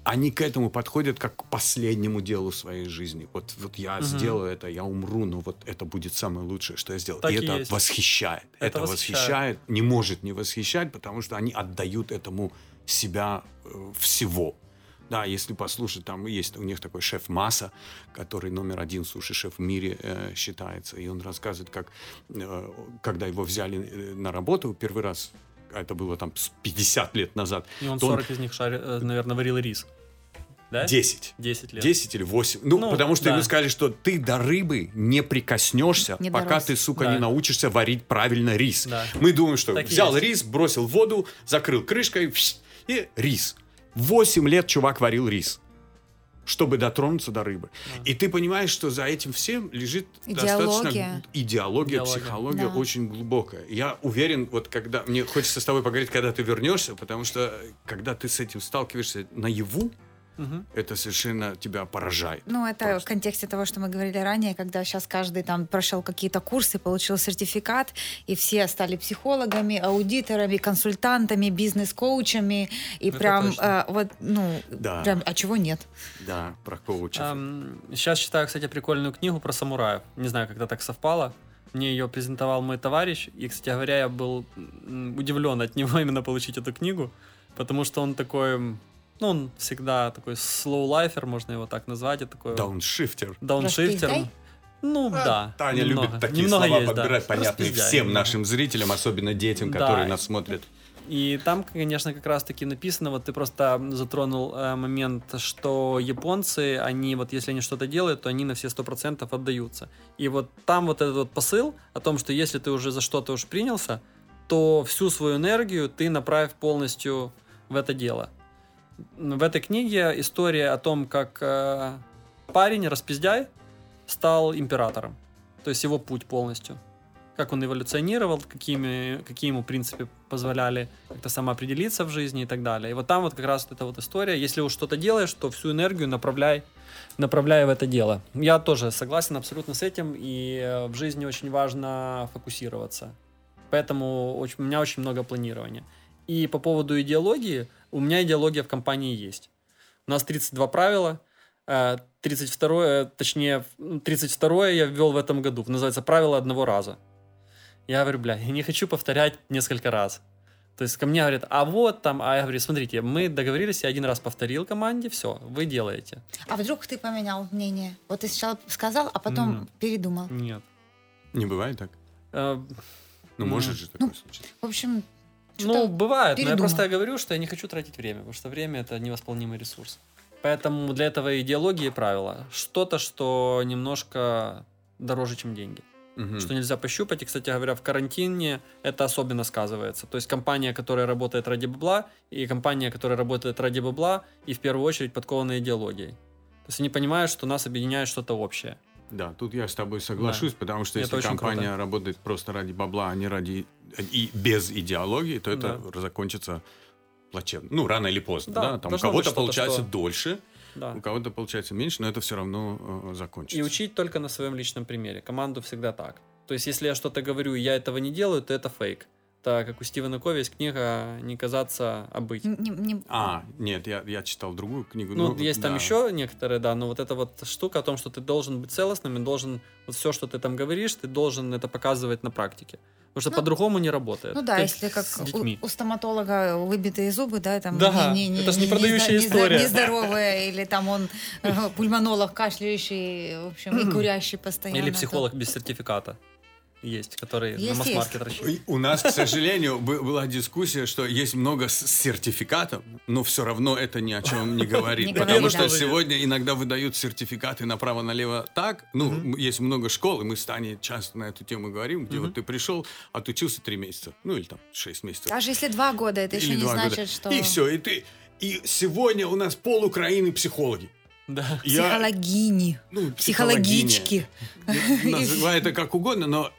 они к этому подходят как к последнему делу своей жизни. Вот, вот я сделаю это, я умру, но вот это будет самое лучшее, что я сделал. Так и и это есть. восхищает. Это Это, восхищает. восхищает, не может не восхищать, потому что они отдают этому себя э, всего. Да, если послушать, там есть у них такой шеф Масса, который номер один суши-шеф в мире э, считается. И он рассказывает, как, э, когда его взяли э, на работу первый раз, а это было там с 50 лет назад, И он то 40 из них, наверное, варил рис. Да? 10. 10 лет. 10 или 8. Ну, Ну, потому что да. ему сказали, что ты до рыбы не прикоснешься, Не пока дорос. ты, сука, Да. не научишься варить правильно рис. Да. Мы думаем, что Так взял есть. рис, бросил в воду, закрыл крышкой и рис. 8 лет чувак варил рис чтобы дотронуться до рыбы. И ты понимаешь, что за этим всем лежит Идеология. достаточно идеология, Идеология. психология Да. очень глубокая. Я уверен, вот когда мне хочется с тобой поговорить, когда ты вернешься, потому что когда ты с этим сталкиваешься наяву, Мгм. это совершенно тебя поражает. Ну, это Просто. в контексте того, что мы говорили ранее, когда сейчас каждый там прошел какие-то курсы, получил сертификат, и все стали психологами, аудиторами, консультантами, бизнес-коучами, и Это прям точно. э, вот, ну, Да. прям, а чего нет? Да, про коучев. Сейчас читаю, кстати, прикольную книгу про самураев. Не знаю, когда так совпало. Мне ее презентовал мой товарищ, и, кстати говоря, я был удивлен от *laughs* него именно получить эту книгу, потому что он такой, ну, он всегда такой slow-лайфер, можно его так назвать, и такой Дауншифтер. дауншифтер. Ну, да. Таня немного. любит такие Немного слова есть, да. подбирать, понятные Распиздай всем немного. нашим зрителям, особенно детям, Да. которые нас смотрят. И там, конечно, как раз-таки написано, вот ты просто затронул э, момент, что японцы, они вот если они что-то делают, то они на все сто процентов отдаются. И вот там вот этот вот посыл о том, что если ты уже за что-то уж принялся, то всю свою энергию ты направь полностью в это дело. В этой книге история о том, как э, парень распиздяй стал императором. То есть его путь полностью как он эволюционировал, какими, какие ему, в принципе, позволяли как-то самоопределиться в жизни и так далее. И вот там вот как раз вот эта вот история. Если уж что-то делаешь, то всю энергию направляй, направляй в это дело. Я тоже согласен абсолютно с этим, и э, в жизни очень важно фокусироваться. Поэтому очень, у меня очень много планирования. И по поводу идеологии, у меня идеология в компании есть. У нас 32 правила, э, 32, э, точнее, 32 я ввел в этом году. Называется «Правило одного раза». Я говорю, бля, я не хочу повторять несколько раз. То есть ко мне говорят, а вот там, а я говорю, смотрите, мы договорились, я один раз повторил команде, все, вы делаете. А вдруг ты поменял мнение? Вот ты сначала сказал, а потом Мгм. передумал. Нет. Не бывает так? Э, Ну, Ну, может же такое случиться. В общем, Ну, бывает, но я просто говорю, что я не хочу тратить время, потому что время это невосполнимый ресурс. Поэтому для этого идеологии и правила. Что-то, что немножко дороже, чем деньги. Мгм. Что нельзя пощупать. И, кстати говоря, в карантине это особенно сказывается. То есть компания, которая работает ради бабла, и компания, которая работает ради бабла, и в первую очередь подкована идеологией. То есть они понимают, что нас объединяет что-то общее. Да, тут я с тобой соглашусь, потому что Это если компания круто. работает просто ради бабла, а не ради и без идеологии, то это Да. закончится плачевно. Ну, рано или поздно, Да, да. Там у кого-то получается что- дольше, Да. у кого-то получается меньше, но это все равно э, закончится. И учить только на своем личном примере. Команду всегда так. То есть, если я что-то говорю, и я этого не делаю, то это фейк. Так как у Стивена Кови есть книга «Не казаться, а быть». Не- не- А, нет, я, я читал другую книгу. Ну, есть там да. еще некоторые, да, но вот эта вот штука о том, что ты должен быть целостным и должен, вот все, что ты там говоришь, ты должен это показывать на практике. Потому что Ну, по-другому не работает. Ну да, Как если как у, у стоматолога выбитые зубы, да, там Да, не, не, это ж не- не продающая не- не- история. нездоровая, *laughs* или там он э, пульмонолог, кашляющий, в общем, и *clears throat* курящий постоянно. Или психолог без сертификата есть, который Есть, на масс-маркет рассчитан. И У нас, к сожалению, бы- была дискуссия, что есть много с сертификатов, но все равно это ни о чем не *laughs* говорит. Потому что сегодня иногда выдают сертификаты направо-налево так. Ну, есть много школ, и мы с Таней часто на эту тему говорим, где вот ты пришел, отучился три месяца, ну или там шесть месяцев. Даже если два года, это еще не значит, что... И все, и ты... И сегодня у нас пол Украины психологи. Да. Я- Психологини, ну, психологички. Называй это как угодно, но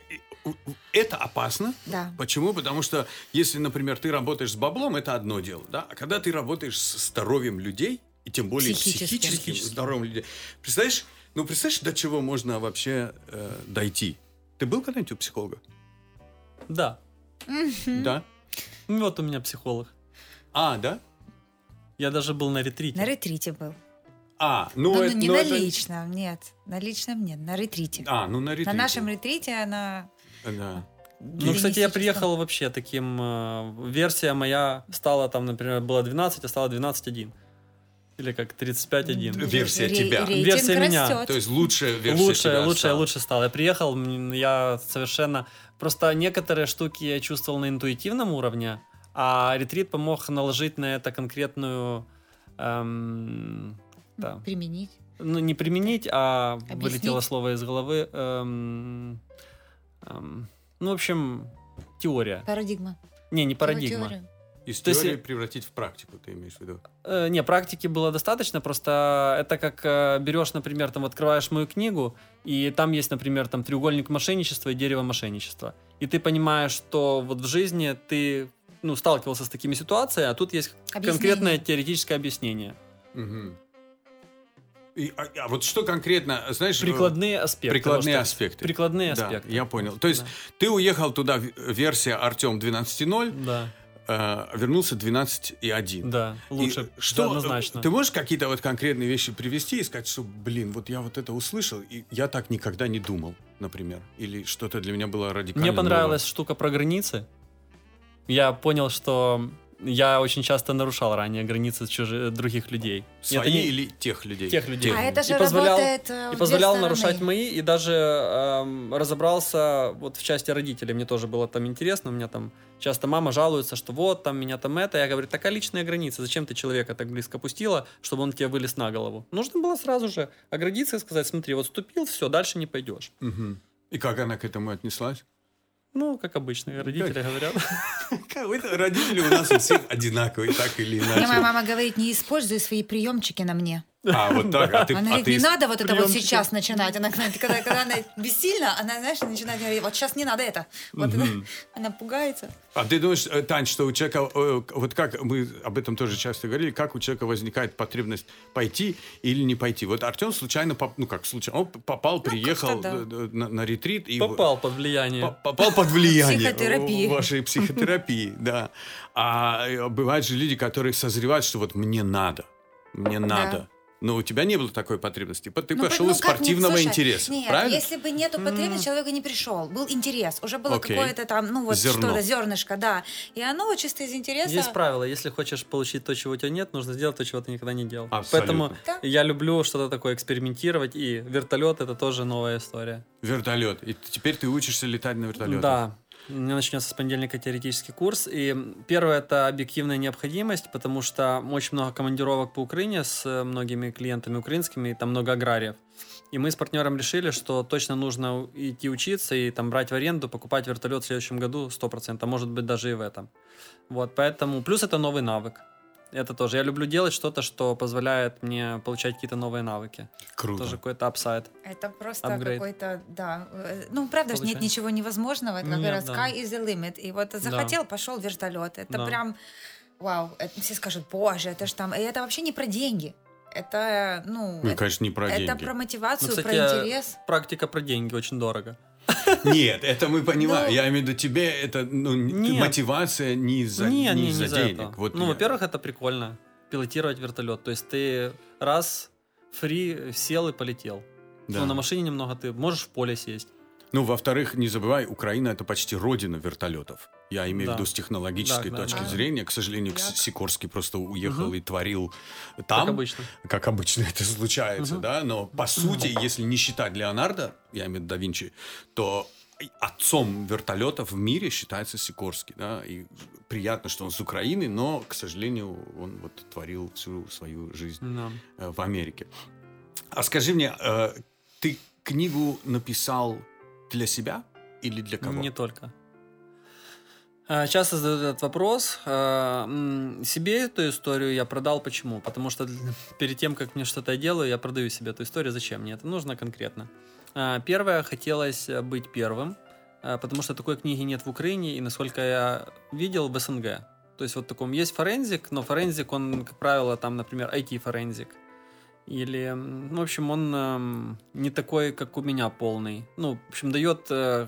это опасно. Да. Почему? Потому что если, например, ты работаешь с баблом, это одно дело, да? А когда ты работаешь с здоровьем людей, и тем более Психическим. психическим здоровьем людей, представляешь, ну представляешь, до чего можно вообще э, дойти? Ты был когда-нибудь у психолога? Да. Да. Ну, Вот у меня психолог. А, да? Я даже был на ретрите. На ретрите был. А, ну, Ну, это, не ну, на это- личном, нет. На личном нет, на ретрите. А, ну на ретрите. На нашем ретрите она... Да. Ну, кстати, я приехал вообще таким... э, версия моя стала там, например, была 12, а стала 12.1. Или как 35.1. Версия Ре- тебя. рейтинг Версия меня. растет. То есть лучшая версия Лучше, тебя лучше, стала. лучше стало. Я приехал, я совершенно... Просто некоторые штуки я чувствовал на интуитивном уровне, а ретрит помог наложить на это конкретную... эм, да. Применить. Ну, не применить, а Объяснить? вылетело слово из головы. эм, эм, ну, в общем, теория. Парадигма. Не, не парадигма. Теория. Из То есть теории я- превратить в практику, ты имеешь в виду? Э, не, практики было достаточно, просто это как э, берешь, например, там открываешь мою книгу, и там есть, например, там треугольник мошенничества и дерево мошенничества. И ты понимаешь, что вот в жизни ты ну, сталкивался с такими ситуациями, а тут есть Объяснение. конкретное теоретическое объяснение. Мгм. И, а, а вот что конкретно, знаешь... э, Прикладные аспекты. прикладные что- аспекты. Прикладные Да, аспекты. я понял. То есть Да. ты уехал туда, версия Артем 12.0, Да, э, вернулся 12.1. да, И лучше, что, однозначно. Ты можешь какие-то вот конкретные вещи привести и сказать, что, блин, вот я вот это услышал, и я так никогда не думал, например. Или что-то для меня было радикально Мне понравилась штука про границы. Я понял, что я очень часто нарушал ранее границы чужих, других людей. И Свои это не- или тех людей? Тех людей. А это И же позволял- работает э, И позволял стороны. нарушать мои, и даже эм, разобрался вот в части родителей. Мне тоже было там интересно. У меня там часто мама жалуется, что вот там меня там это. Я говорю, такая личная граница. Зачем ты человека так близко пустила, чтобы он тебе вылез на голову? Нужно было сразу же оградиться и сказать, смотри, вот ступил, все, дальше не пойдешь. Мгм. И как она к этому отнеслась? Ну, как обычно, родители говорят. *laughs* Как- Родители у нас у всех одинаковые, так или Мне моя иначе. мама говорит, не используй свои приемчики на мне. А, вот так. А ты, Она а говорит, ты не надо вот это вот сейчас начинать. Она, когда, когда она бессильна, она, знаешь, начинает говорить, вот сейчас не надо это. Вот это. *laughs* Она пугается. А ты думаешь, э, Тань, что у человека, э, вот как мы об этом тоже часто говорили, как у человека возникает потребность пойти или не пойти? Вот Артем случайно, поп- ну как случайно, он попал, приехал Ну, как-то да. э, на, на ретрит и Попал под влияние. по- попал под влияние Психотерапии. вашей психотерапии, *laughs* да. А бывают же люди, которые созревают, что вот мне надо, мне надо. Но у тебя не было такой потребности. Ты Ну, пошел ну, из спортивного слушай, интереса, Нет, правильно? если бы нету потребности, человек не пришел. Был интерес. Уже было Окей. какое-то там, ну вот Зерно. что-то, зернышко, да. И оно чисто из интереса. Есть правило, если хочешь получить то, чего у тебя нет, нужно сделать то, чего ты никогда не делал. Абсолютно. Поэтому Да. я люблю что-то такое экспериментировать, и вертолет это тоже новая история. Вертолет. И теперь ты учишься летать на вертолете. Да. У меня начнется с понедельника теоретический курс. И первое это объективная необходимость, потому что очень много командировок по Украине с э, многими клиентами украинскими, и там много аграриев. И мы с партнером решили, что точно нужно идти учиться и там брать в аренду, покупать вертолет в следующем году 100%, а может быть даже и в этом. Вот, поэтому, плюс это новый навык. Это тоже. Я люблю делать что-то, что позволяет мне получать какие-то новые навыки. Круто. Тоже какой-то апсайд. Это просто Upgrade. какой-то, да. э, Ну, правда же, нет ничего невозможного. Это, как говорят, да. sky is the limit. И вот захотел, пошел вертолет. Это Да. прям, вау. Это все скажут, боже, это ж там... И это вообще не про деньги. Это, ну... Ну, это- конечно, не про это деньги. про мотивацию, Ну, про кстати, интерес. Практика про деньги очень дорого. *laughs* Нет, это мы понимаем. Ну- Я имею в виду тебе, это ну, Нет. мотивация не из-за не, не не, из-за не за денег. это. Вот ну, я- во-первых, это прикольно. Пилотировать вертолет. То есть ты раз фри сел и полетел. Да. Ну, на машине немного ты можешь в поле сесть. Ну, во-вторых, не забывай, Украина это почти родина вертолетов. Я имею в Да. виду с технологической Да, точки да. зрения. К сожалению, Як? Сикорский просто уехал Мгм. и творил там. Как обычно. как обычно это случается, Мгм. да, но по сути, если не считать Леонардо, я имею в виду да Винчи, то отцом вертолетов в мире считается Сикорский, да, и приятно, что он с Украины, но, к сожалению, он вот творил всю свою жизнь Да. э, в Америке. А скажи мне, э, ты книгу написал для себя или для кого? Не только. А, Часто задают этот вопрос. А, Себе эту историю я продал. Почему? Потому что *laughs* перед тем, как мне что-то делаю, я продаю себе эту историю. Зачем мне это нужно конкретно? А, Первое, хотелось быть первым, потому что такой книги нет в Украине, и, насколько я видел, в СНГ. То есть вот таком есть форензик, но форензик, он, как правило, там, например, IT-форензик. Или, ну, в общем, он эм, не такой, как у меня полный. Ну, в общем, дает... э,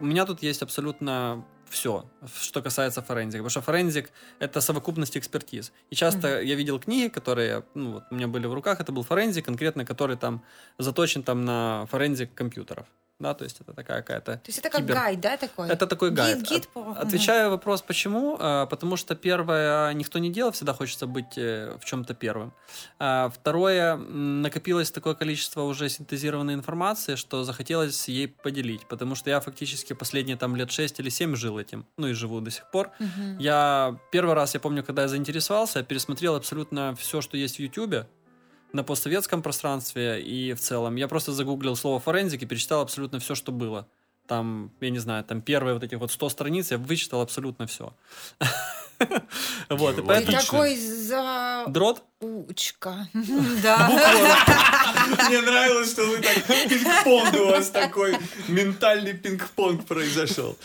у меня тут есть абсолютно все, что касается форензика. Потому что форензик — это совокупность экспертиз. И часто я видел книги, которые ну, вот, у меня были в руках. Это был форензик конкретно, который там заточен там, на форензик компьютеров. Да, то есть это такая какая-то... То есть это как кибер- гайд, да, такой? Это такой гайд. Гид, гид по... Отвечаю вопрос, почему? А, Потому что первое, никто не делал, всегда хочется быть э, в чем-то первым. А Второе, накопилось такое количество уже синтезированной информации, что захотелось ей поделить, потому что я фактически последние там лет 6 или 7 жил этим, ну и живу до сих пор. Мгм. Я первый раз, я помню, когда я заинтересовался, я пересмотрел абсолютно все, что есть в Ютубе на постсоветском пространстве и в целом. Я просто загуглил слово форензик и перечитал абсолютно все, что было. Там, я не знаю, там первые вот эти вот 100 страниц, я вычитал абсолютно все. *laughs* Вот, и поэтому... Такой за... Дрот? Учка. *laughs* Да. Мне нравилось, что вы так пинг-понг у вас такой ментальный пинг-понг произошел.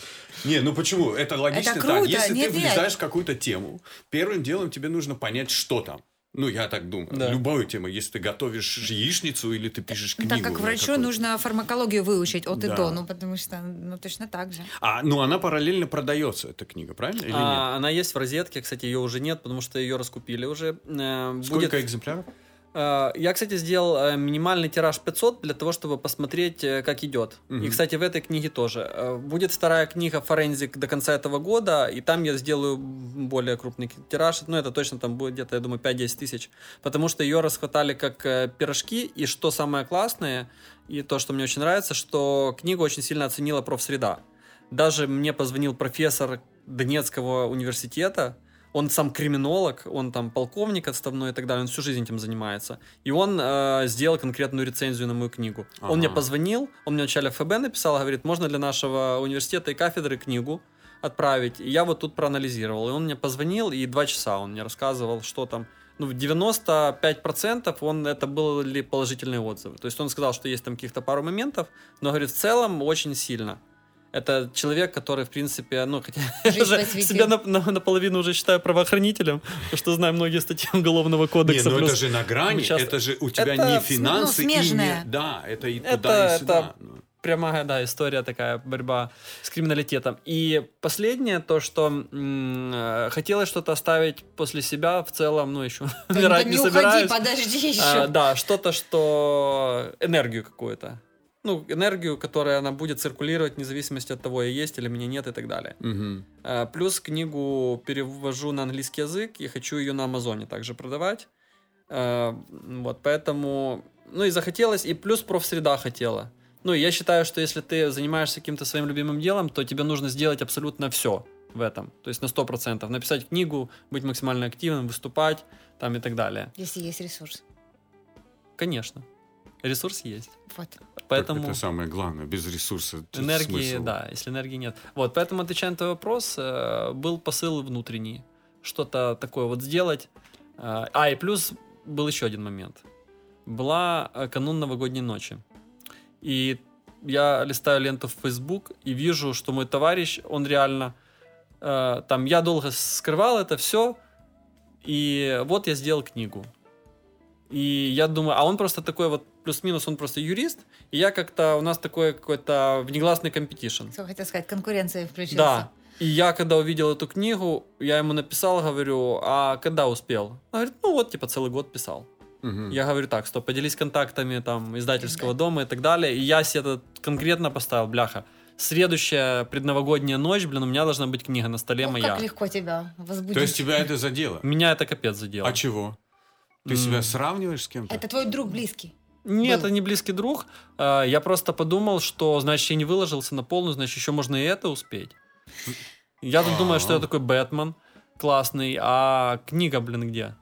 Не, ну почему? Это логично Это так. круто, Если нет, ты нет. влезаешь в какую-то тему, первым делом тебе нужно понять, что там. Ну, я так думаю. Да. Любую тему. Если ты готовишь яичницу или ты пишешь книгу. Так как врачу какую-то. нужно фармакологию выучить от и Да. до, ну потому что, ну точно так же. А, ну, она параллельно продается, эта книга, правильно? Или А, Она есть в розетке, кстати, ее уже нет, потому что ее раскупили уже. Э, нет? будет- Сколько экземпляров? Э, Я, кстати, сделал э, минимальный тираж 500 для того, чтобы посмотреть, э, как идет. Мгм. И, кстати, в этой книге тоже. Будет вторая книга «Форензик» до конца этого года, и там я сделаю более крупный тираж. Ну, это точно там будет где-то, я думаю, 5-10 тысяч. Потому что ее расхватали как пирожки, и что самое классное, и то, что мне очень нравится, что книгу очень сильно оценила профсреда. Даже мне позвонил профессор Донецкого университета, он сам криминолог, он там полковник отставной и так далее, он всю жизнь этим занимается. И он э, сделал конкретную рецензию на мою книгу. Ага. Он мне позвонил, он мне вначале ФБ написал, говорит, можно для нашего университета и кафедры книгу отправить. И я вот тут проанализировал. И он мне позвонил, и два часа он мне рассказывал, что там. Ну, в 95% он, это были положительные отзывы. То есть он сказал, что есть там каких-то пару моментов, но, говорит, в целом очень сильно. Это человек, который, в принципе, ну, хотя *laughs* уже себя на- на- наполовину уже считаю правоохранителем, потому что знаю многие статьи *laughs* Уголовного Не, кодекса. ну плюс- это же на грани, часто- это же у тебя Это не в- финансы ну, и не... Да, это и Это- туда, и сюда. это- прямая, да, история такая, борьба с криминалитетом. И последнее, то, что м, э, хотелось что-то оставить после себя, в целом, ну, еще *laughs* умирать не не уходи, собираюсь. подожди еще. А, да, что-то, что энергию какую-то. Ну, энергию, которая она будет циркулировать вне зависимости от того, я есть или меня нет и так далее. А, Плюс книгу перевожу на английский язык и хочу ее на Амазоне также продавать. А, Вот, поэтому... Ну и захотелось, и плюс профсреда хотела. Ну, я считаю, что если ты занимаешься каким-то своим любимым делом, то тебе нужно сделать абсолютно все в этом. То есть на 100%. Написать книгу, быть максимально активным, выступать там и так далее. Если есть ресурс. Конечно. Ресурс есть. Вот. Поэтому... Это самое главное. Без ресурса Энергии, смысл. да, если энергии нет. Вот, поэтому, отвечая на твой вопрос, э, был посыл внутренний. Что-то такое вот сделать. Э, А, и плюс был еще один момент. Была э, канун новогодней ночи. И я листаю ленту в Facebook и вижу, что мой товарищ, он реально... Там, я долго скрывал это все, и вот я сделал книгу. И я думаю, а он просто такой вот плюс-минус, он просто юрист, и я как-то, у нас такой какой-то негласный competition. Что хотел сказать, конкуренция включилась. Да. И я, когда увидел эту книгу, я ему написал, говорю, а когда успел? Он говорит, ну вот, типа, целый год писал. Мгм. Я говорю, так, стоп, поделись контактами там издательского дома и так далее. И я себе это конкретно поставил, бляха. Следующая предновогодняя ночь, блин, у меня должна быть книга на столе Ох, моя. как легко тебя возбудить. То есть тебя это задело? Меня это капец задело. А чего? Ты М. себя сравниваешь с кем-то? Это твой друг близкий. Нет, был. это не близкий друг. А, Я просто подумал, что, значит, я не выложился на полную, значит, еще можно и это успеть. Я тут думаю, что я А. такой Бэтмен классный, а книга, блин, где?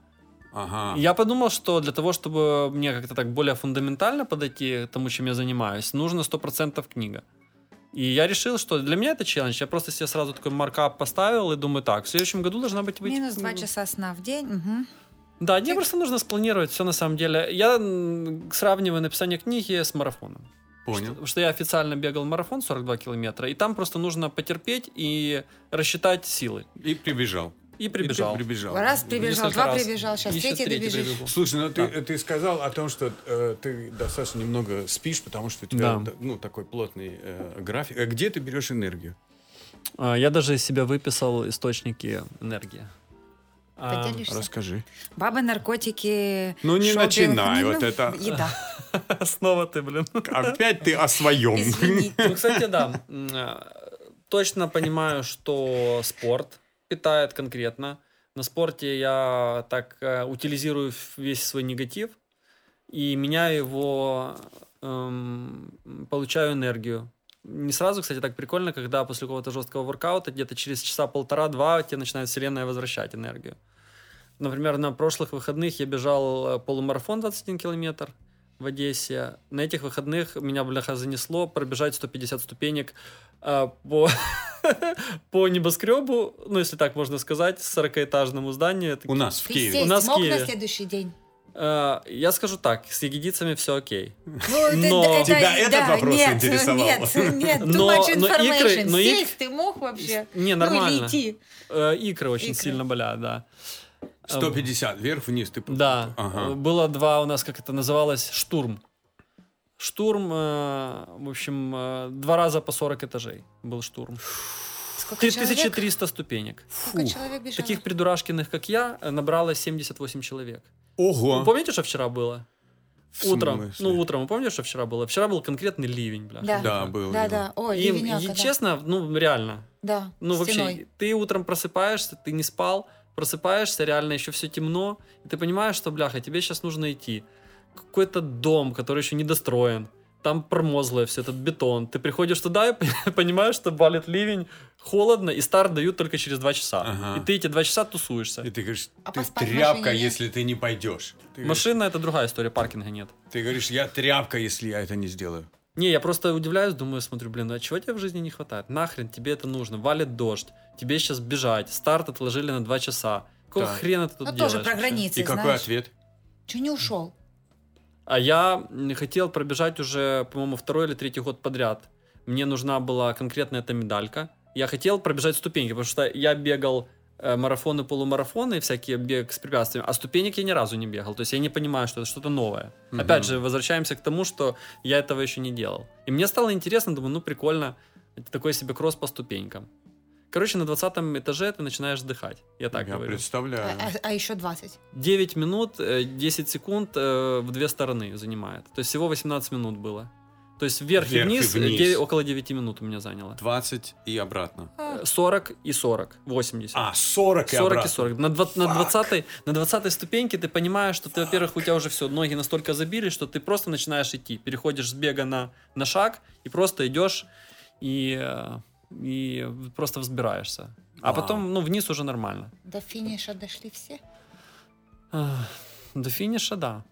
Ага. Я подумал, что для того, чтобы мне как-то так более фундаментально подойти к тому, чем я занимаюсь, нужно 100% книга. И я решил, что для меня это челлендж. Я просто себе сразу такой маркап поставил и думаю, так, в следующем году должна быть... быть Минус два часа сна в день. мгм. Да, мне просто нужно спланировать все на самом деле. Я сравниваю написание книги с марафоном. Понял. Потому что я официально бегал марафон 42 километра, и там просто нужно потерпеть и рассчитать силы. И прибежал. И прибежал. И прибежал. Раз прибежал, Несколько два раз. прибежал, сейчас щас третий третий добежишь. прибегу. Слушай, ну ты, Да. ты сказал о том, что э, ты достаточно немного спишь, потому что у тебя Да. ну, такой плотный э, график. А где ты берешь энергию? А, Я даже из себя выписал источники энергии. А? Расскажи. Бабы, наркотики, Ну, не шопинг. начинай, Ну, вот это. Еда. *laughs* Снова ты, блин. Опять ты о своем. Извини. Ну, кстати, да. Э, Точно понимаю, что спорт питает конкретно. На спорте я так э, утилизирую весь свой негатив и меняю его, эм, получаю энергию. Не сразу, кстати, так прикольно, когда после какого-то жесткого воркаута где-то через часа полтора-два тебе начинает вселенная возвращать энергию. Например, на прошлых выходных я бежал э, полумарафон 21 километр в Одессе. На этих выходных меня, бляха, занесло пробежать 150 ступенек э, по, *laughs* по небоскребу, ну, если так можно сказать, 40-этажному зданию. Это У нас в Киеве. У нас в Киеве. на следующий день? Э, я скажу так, с ягодицами все окей. Ну, Но- это- Тебя этот да, вопрос нет, интересовал? Нет, нет, too Но- much но information. икры- но ик- Сесть ты мог вообще? Не, Ну, или нормально. идти. Э, икры очень Икры. сильно болят, да. 150 вверх-вниз. Ты... Да. Ага. Было два у нас, как это называлось, штурм. Штурм, э, в общем, э, два раза по 40 этажей был штурм. Сколько человек? 1300 ступенек. Сколько человек бежало? Таких придурашкиных, как я, набралось 78 человек. Ого. Вы помните, что вчера было? В утром. смысле? Ну, утром. Вы помните, что вчера было? Вчера был конкретный ливень, бля. Да, Да, был, Да, да. Ой, И, и да. честно, ну, реально. Да, Ну, вообще, стеной. ты утром просыпаешься, ты не спал, просыпаешься, реально еще все темно, и ты понимаешь, что, бляха, тебе сейчас нужно идти. Какой-то дом, который еще не достроен, там промозлое все, этот бетон. Ты приходишь туда и *laughs* понимаешь, что валит ливень, холодно, и старт дают только через два часа. Ага. И ты эти два часа тусуешься. И ты говоришь, А ты тряпка, если ты не пойдешь. Ты говоришь, Машина это другая история, паркинга нет. ты говоришь, я тряпка, если я это не сделаю. Не, я просто удивляюсь, думаю, смотрю, блин, а чего тебе в жизни не хватает? Нахрен тебе это нужно? Валит дождь, тебе сейчас бежать, старт отложили на два часа. Какого Так. хрена ты тут Ну, делаешь? тоже про границы, И какой знаешь. ответ? Чего не ушел? А я хотел пробежать уже, по-моему, второй или третий год подряд. Мне нужна была конкретно эта медалька. Я хотел пробежать ступеньки, потому что я бегал э, марафоны, полумарафоны, всякие бег с препятствиями, а ступенек я ни разу не бегал. То есть я не понимаю, что это что-то новое. Мгм. Опять же, возвращаемся к тому, что я этого еще не делал. И мне стало интересно, думаю, ну прикольно, это такой себе кросс по ступенькам. Короче, на 20 этаже ты начинаешь вдыхать. Я так я говорю. представляю. А, а- а еще 20. 9 минут, э, 10 секунд э, в две стороны занимает. То есть всего 18 минут было. То есть вверх, Вверх и и вниз, вниз. девять- около 9 минут у меня заняло. 20 и обратно. А, 40 и 40, 80. А, 40 и 40 обратно. и 40. На, два- на, Fuck. 20, на 20 ступеньке ты понимаешь, что ты, во-первых, у тебя уже все, ноги настолько забили, что ты просто начинаешь идти. Переходишь с бега на, на шаг и просто идешь и, э, и просто взбираешься. А Вау. потом, ну, вниз уже нормально. До финиша дошли все? До финиша, да.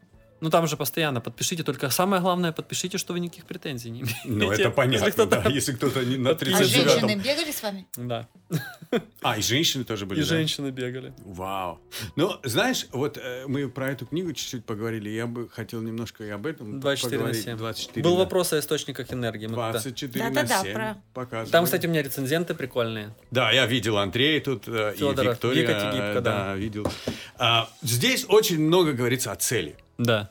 Ну, там же постоянно подпишите, только самое главное, подпишите, что вы никаких претензий не имеете. Ну, это Если понятно, кто-то- да, если кто-то не на А 39 женщины бегали с вами? Да. А, и женщины тоже были, И да? женщины бегали. Вау. Ну, знаешь, вот э, мы про эту книгу чуть-чуть поговорили, я бы хотел немножко и об этом 24 на поговорить. 7. 24 Был на- вопрос о источниках энергии. мы тогда- 24 Да-да-да, на 7 про- показывали. Там, кстати, у меня рецензенты прикольные. Да, я видел Андрей тут э, и Фёдоров, Виктория. Вика Тигибко, э, да. видел. А, здесь очень много говорится о цели. Да.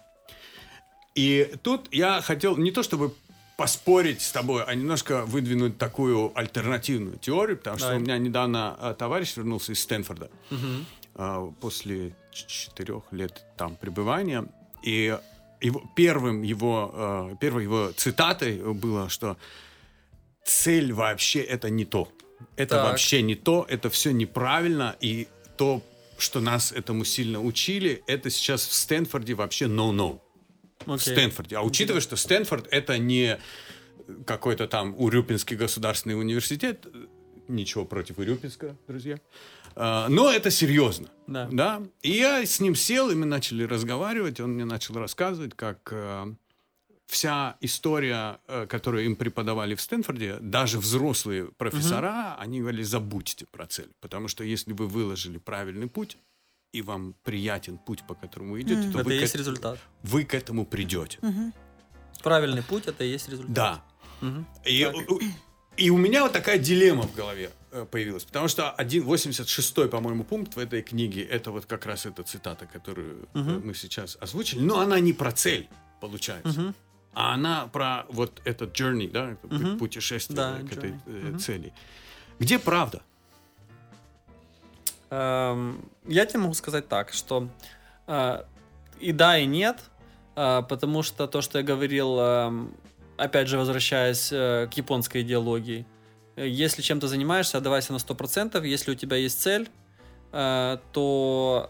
И тут я хотел не то чтобы поспорить с тобой, а немножко выдвинуть такую альтернативную теорию, потому что Давай. у меня недавно э, товарищ вернулся из Стэнфорда э, после четырех лет там пребывания, и его, первым его, э, первой его цитатой было, что цель вообще это не то. Это Так. вообще не то, это все неправильно, и то, что нас этому сильно учили, это сейчас в Стэнфорде вообще no-no. В Окей. Стэнфорде. А учитывая, что Стэнфорд это не какой-то там Урюпинский государственный университет, ничего против Урюпинска, друзья, а, но это серьезно. Да. И я с ним сел, и мы начали разговаривать, он мне начал рассказывать, как э, вся история, э, которую им преподавали в Стэнфорде, даже взрослые профессора, они говорили, забудьте про цель. Потому что если вы выложили правильный путь, и вам приятен путь, по которому вы идете, то Это вы к, есть эт- результат. вы к этому придете. Правильный путь это и есть результат. Да. Мгм. И, у- и у меня вот такая дилемма в голове э, появилась. Потому что один 86-й, по-моему, пункт в этой книге, это вот как раз эта цитата, которую Мгм. мы сейчас озвучили. Но она не про цель, получается. Мгм. А она про вот этот journey, да, Мгм. путешествие Да, к этой journey. э, Мгм. цели. Где правда? Эм, Я тебе могу сказать так, что э, и да, и нет, э, потому что то, что я говорил, эм, опять же, возвращаясь э, к японской идеологии, э, если чем-то занимаешься, отдавайся на 100%, если у тебя есть цель, э, то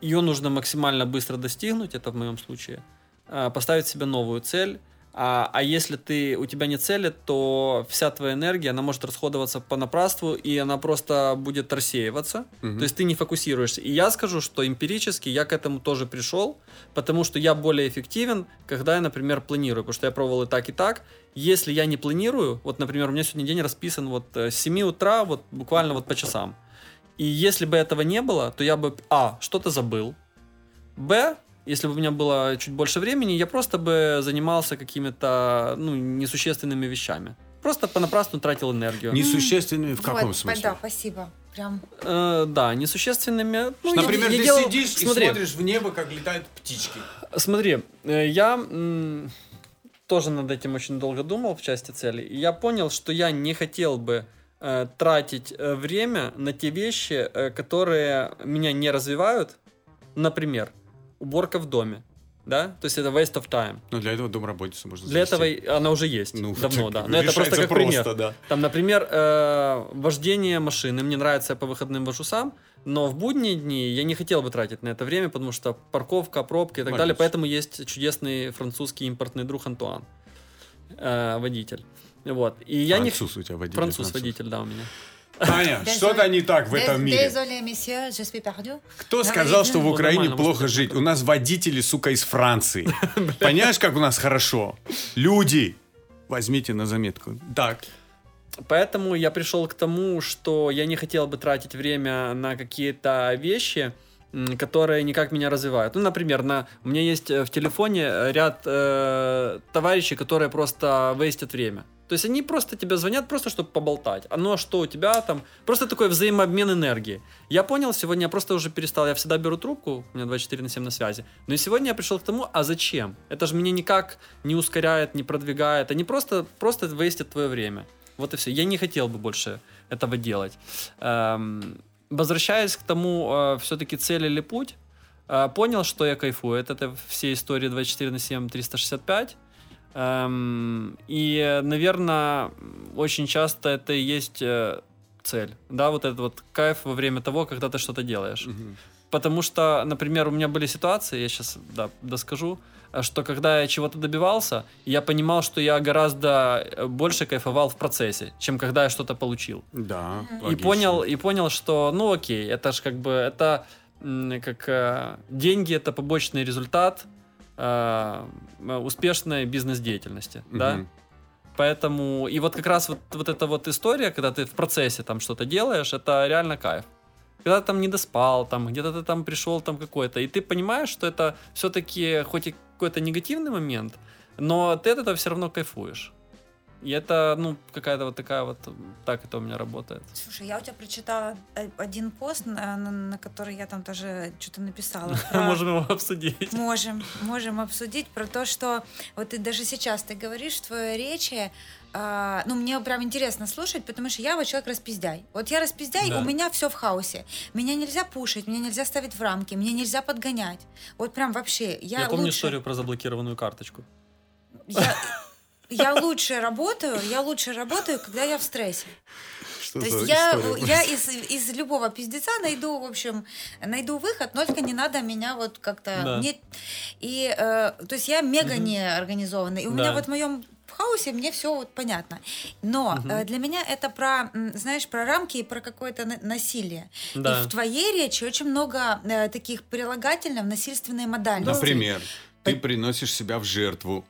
ее нужно максимально быстро достигнуть, это в моем случае, э, поставить себе новую цель, а, а если ты, у тебя нет цели, то вся твоя энергия, она может расходоваться понапрасну, и она просто будет рассеиваться. Мгм. То есть ты не фокусируешься. И я скажу, что эмпирически я к этому тоже пришел, потому что я более эффективен, когда я, например, планирую. Потому что я пробовал и так, и так. Если я не планирую, вот, например, у меня сегодня день расписан вот э, с 7 утра, вот буквально вот по часам. И если бы этого не было, то я бы, а, что-то забыл, б, если бы у меня было чуть больше времени, я просто бы занимался какими-то, ну, несущественными вещами. Просто понапрасну тратил энергию. Несущественными в каком Вот, смысле? Да, спасибо. Прям Э, да, несущественными. Ну, я- Например, я ты делал- сидишь смотри, и смотришь в небо, как летают птички. Смотри, э, я м, тоже над этим очень долго думал в части цели. И я понял, что я не хотел бы э, тратить э, время на те вещи, э, которые меня не развивают. Например, уборка в доме. Да? То есть это waste of time. Но для этого домработницу можно Для завести. этого она уже есть. Ну, давно, так да. Но это просто как пример. просто, да. Там, например, э, вождение машины. Мне нравится, я по выходным вожу сам, но в будние дни я не хотел бы тратить на это время, потому что парковка, пробки и так далее. Логично. Поэтому есть чудесный французский импортный друг Антуан, э, водитель. Вот. И я не... Француз у тебя водитель. Француз водитель, да, у меня. Таня, что-то не так в этом мире. Кто сказал, что в Украине плохо жить? У нас водители, сука, из Франции. *laughs* Понимаешь, как у нас хорошо? Люди! Возьмите на заметку. Так. Поэтому я пришел к тому, что я не хотел бы тратить время на какие-то вещи, которые никак меня развивают. Ну, например, на, у меня есть э, в телефоне ряд э, товарищей, которые просто вестят время. То есть они просто тебе звонят, просто чтобы поболтать. А ну а что у тебя там? Просто такой взаимообмен энергии. Я понял, сегодня я просто уже перестал. Я всегда беру трубку, у меня 24 на 7 на связи. Но и сегодня я пришел к тому, а зачем? Это же меня никак не ускоряет, не продвигает. Они просто, просто вестят твое время. Вот и все. Я не хотел бы больше этого делать. Эм, возвращаясь к тому, все-таки цель или путь, э, понял, что я кайфую. Это, это все истории 24 на 7, 365. Эм, и, наверное, очень часто это и есть э, цель. Да, вот этот вот кайф во время того, когда ты что-то делаешь. Мгм. Потому что, например, у меня были ситуации, я сейчас да, доскажу, э, что когда я чего-то добивался, я понимал, что я гораздо э, больше кайфовал в процессе, чем когда я что-то получил. Да, И логично. понял, и понял, что, ну окей, это же как бы, это как э, деньги, это побочный результат э, успешной бизнес-деятельности, да? Мгм. Поэтому, и вот как раз вот, вот эта вот история, когда ты в процессе там что-то делаешь, это реально кайф. Когда ты там не доспал, там, где-то ты там пришел там какой-то, и ты понимаешь, что это все-таки хоть и какой-то негативный момент, но ты от этого все равно кайфуешь. И это, ну, какая-то вот такая вот, так это у меня работает. Слушай, я у тебя прочитала э, один пост, на, на- на который я там тоже что-то написала. *laughs* про- Можем его обсудить. Можем, можем обсудить про то, что вот ты даже сейчас ты говоришь в твоей речи, а, ну, мне прям интересно слушать, потому что я вот человек распиздяй. Вот я распиздяй, Да. у меня все в хаосе. Меня нельзя пушить, меня нельзя ставить в рамки, мне нельзя подгонять. Вот прям вообще. Я, Я, помню лучше, историю про заблокированную карточку. Я, *laughs* я лучше работаю, я лучше работаю, когда я в стрессе. Что То есть я, я из, из любого пиздеца найду, в общем, найду выход, но только не надо меня вот как-то... Да. мне- И, э, то есть я мега Мгм. неорганизованный. И у Да. меня вот в моем хаосе мне все вот понятно. Но Мгм. э, для меня это про, знаешь, про рамки и про какое-то на- насилие. Да. И в твоей речи очень много э, таких прилагательных насильственной модальности. Например, ты приносишь себя в жертву.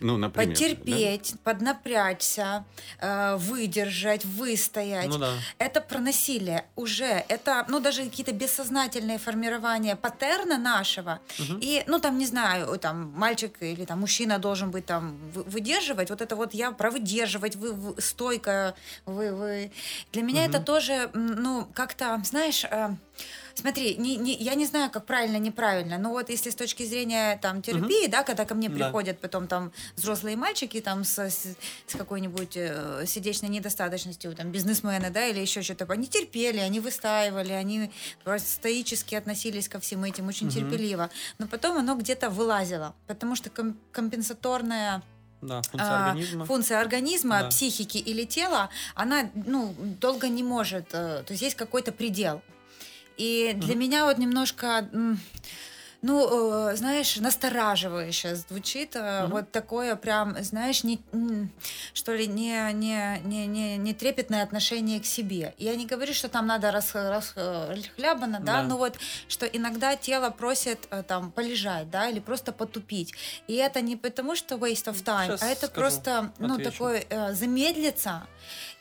Ну, например. Потерпеть, поднапрячься, э, выдержать, выстоять. Ну да. Это про насилие уже. Это, ну, даже какие-то бессознательные формирования паттерна нашего. Мгм. И, ну, там, не знаю, там, мальчик или там мужчина должен быть там вы- выдерживать. Вот это вот я про выдерживать, вы, вы- стойко, вы, вы. Для меня Мгм. это тоже, ну, как-то, знаешь, э, Смотри, не, не, я не знаю, как правильно, неправильно, но вот если с точки зрения там терапии, да, когда ко мне Да. приходят потом там взрослые мальчики там с, с, с какой-нибудь э, сердечной недостаточностью, там бизнесмены, да, или еще что-то, они терпели, они выстаивали, они просто стоически относились ко всем этим очень Мгм. терпеливо, но потом оно где-то вылазило, потому что ком- компенсаторная Да, функция а, организма. функция организма, Да. психики или тела, она ну, долго не может, э, то есть есть какой-то предел. И для Мгм. меня вот немножко, ну, э, знаешь, настораживающе звучит э, Мгм. вот такое прям, знаешь, не, что ли, не, не, не, не, не трепетное отношение к себе. Я не говорю, что там надо рас, расхлябано, да, Да. но вот, что иногда тело просит э, там полежать, да, или просто потупить. И это не потому, что waste of time, Щас а это скажу, просто, ну, отвечу. такое э, замедлиться.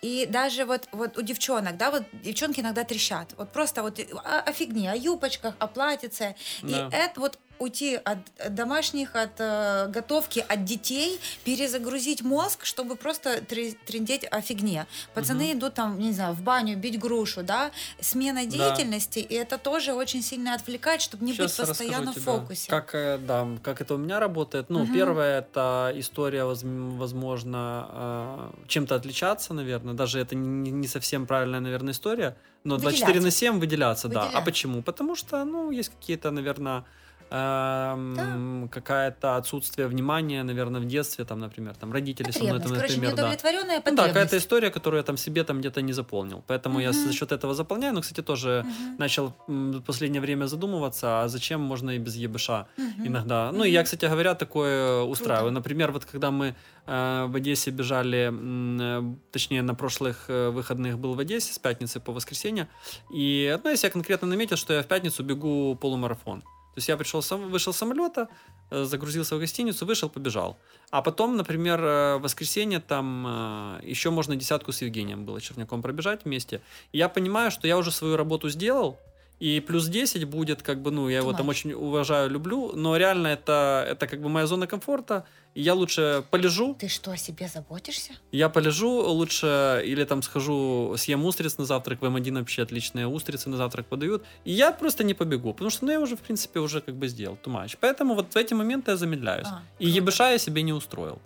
И даже вот, вот у девчонок, да, вот девчонки иногда трещат. Вот просто вот о, о фигне, о юбочках, о платьице. Да. И это вот уйти от домашних, от э, готовки, от детей, перезагрузить мозг, чтобы просто тре- трындеть о фигне. Пацаны идут там, не знаю, в баню бить грушу, да, смена деятельности, и это тоже очень сильно отвлекает, чтобы не Щас быть постоянно в фокусе. Как, э, да, как это у меня работает. Ну, Мгм. первое, это история, воз- возможно, э, чем-то отличаться, наверное. Даже это не, совсем правильная, наверное, история. Но 24 на 7 выделяться, да. А почему? Потому что, ну, есть какие-то, наверное, эм, какая-то отсутствие внимания, наверное, в детстве, там, например, там родители со мной, там, Короче, например, да. неудовлетворенная Ну да, какая-то история, которую я там себе там где-то не заполнил. Поэтому я Мгм. за счет этого заполняю. Но, кстати, тоже Мгм. начал в последнее время задумываться, а зачем можно и без ЕБШ Мгм. иногда. Ну, и Мгм. я, кстати говоря, такое устраиваю. Круто. Например, вот когда мы э, в Одессе бежали, э, точнее, на прошлых э, выходных был в Одессе с пятницы по воскресенье, и, ну, я себя конкретно наметил, что я в пятницу бегу полумарафон. То есть я пришел, сам, вышел с самолета, э, загрузился в гостиницу, вышел, побежал. А потом, например, э, в воскресенье там э, еще можно десятку с Евгением было Черняком пробежать вместе. И я понимаю, что я уже свою работу сделал, и плюс 10 будет, как бы, ну, я его там очень уважаю, люблю, но реально это, это как бы моя зона комфорта, я лучше полежу, Ты что, о себе заботишься? я полежу лучше, или там схожу, съем устриц на завтрак, в М1 вообще отличные устрицы на завтрак подают, и я просто не побегу, потому что, ну, я уже, в принципе, уже как бы сделал too much. Поэтому вот в эти моменты я замедляюсь. А, и ЕБШ я себе не устроил.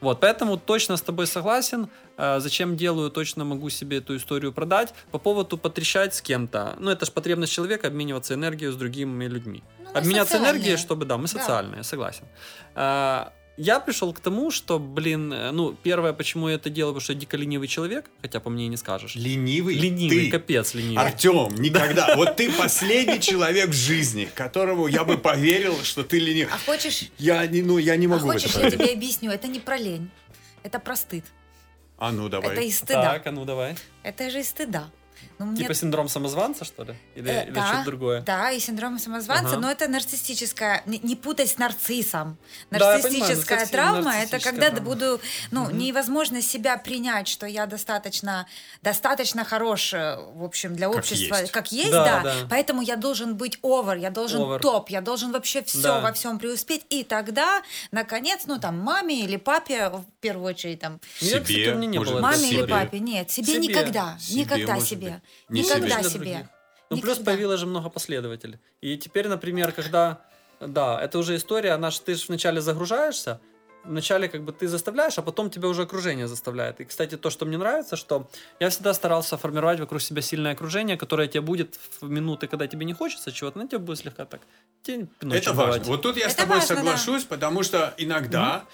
Вот, поэтому точно с тобой согласен. Э, Зачем делаю, точно могу себе эту историю продать. По поводу потрещать с кем-то. Ну, это же потребность человека обмениваться энергией с другими людьми. Ну, Обменяться энергией, чтобы, да, мы Да. социальные, согласен. А, я пришел к тому, что, блин, э, ну, первое, почему я это делаю, потому что я дико ленивый человек, хотя по мне не скажешь. Ленивый? Ленивый, ты. капец ленивый. Артем, никогда. *laughs* Вот ты последний человек в жизни, которому я бы поверил, что ты ленивый. А хочешь, Я не, ну, я не а могу это хочешь, я тебе объясню, это не про лень, это про стыд. А ну Это давай. из стыда. Так, а ну давай. Это же из стыда. Ну, мне Типа синдром самозванца, что ли? Или, Э, или да, что-то другое? Да, и синдром самозванца, Ага. но это нарциссическая, не, не путать с нарциссом. Да, я понимаю, Нарциссическая нарцисси- травма это нарциссическая когда травма. буду, ну, невозможно себя принять, что я достаточно, достаточно хорош, э, в общем, для Как общества, есть. как есть, Да, да, да. Поэтому я должен быть over, я должен Over. топ, я должен вообще все Да. во всем преуспеть, и тогда, наконец, ну там маме или папе в первую очередь там. Себе, кстати, у меня не было Маме или себе. истории. папе, нет, себе, Себе. никогда, Себе, никогда может себе. Не никогда себе. других. Ну, плюс Никогда. появилось же много последователей. И теперь, например, когда... Да, это уже история, она ж, ты же вначале загружаешься, вначале как бы ты заставляешь, а потом тебя уже окружение заставляет. И, кстати, то, что мне нравится, что я всегда старался формировать вокруг себя сильное окружение, которое тебе будет в минуты, когда тебе не хочется чего-то, но тебе будет слегка так тень Это важно. давать. Вот тут я с Это тобой важно, да. соглашусь, потому что иногда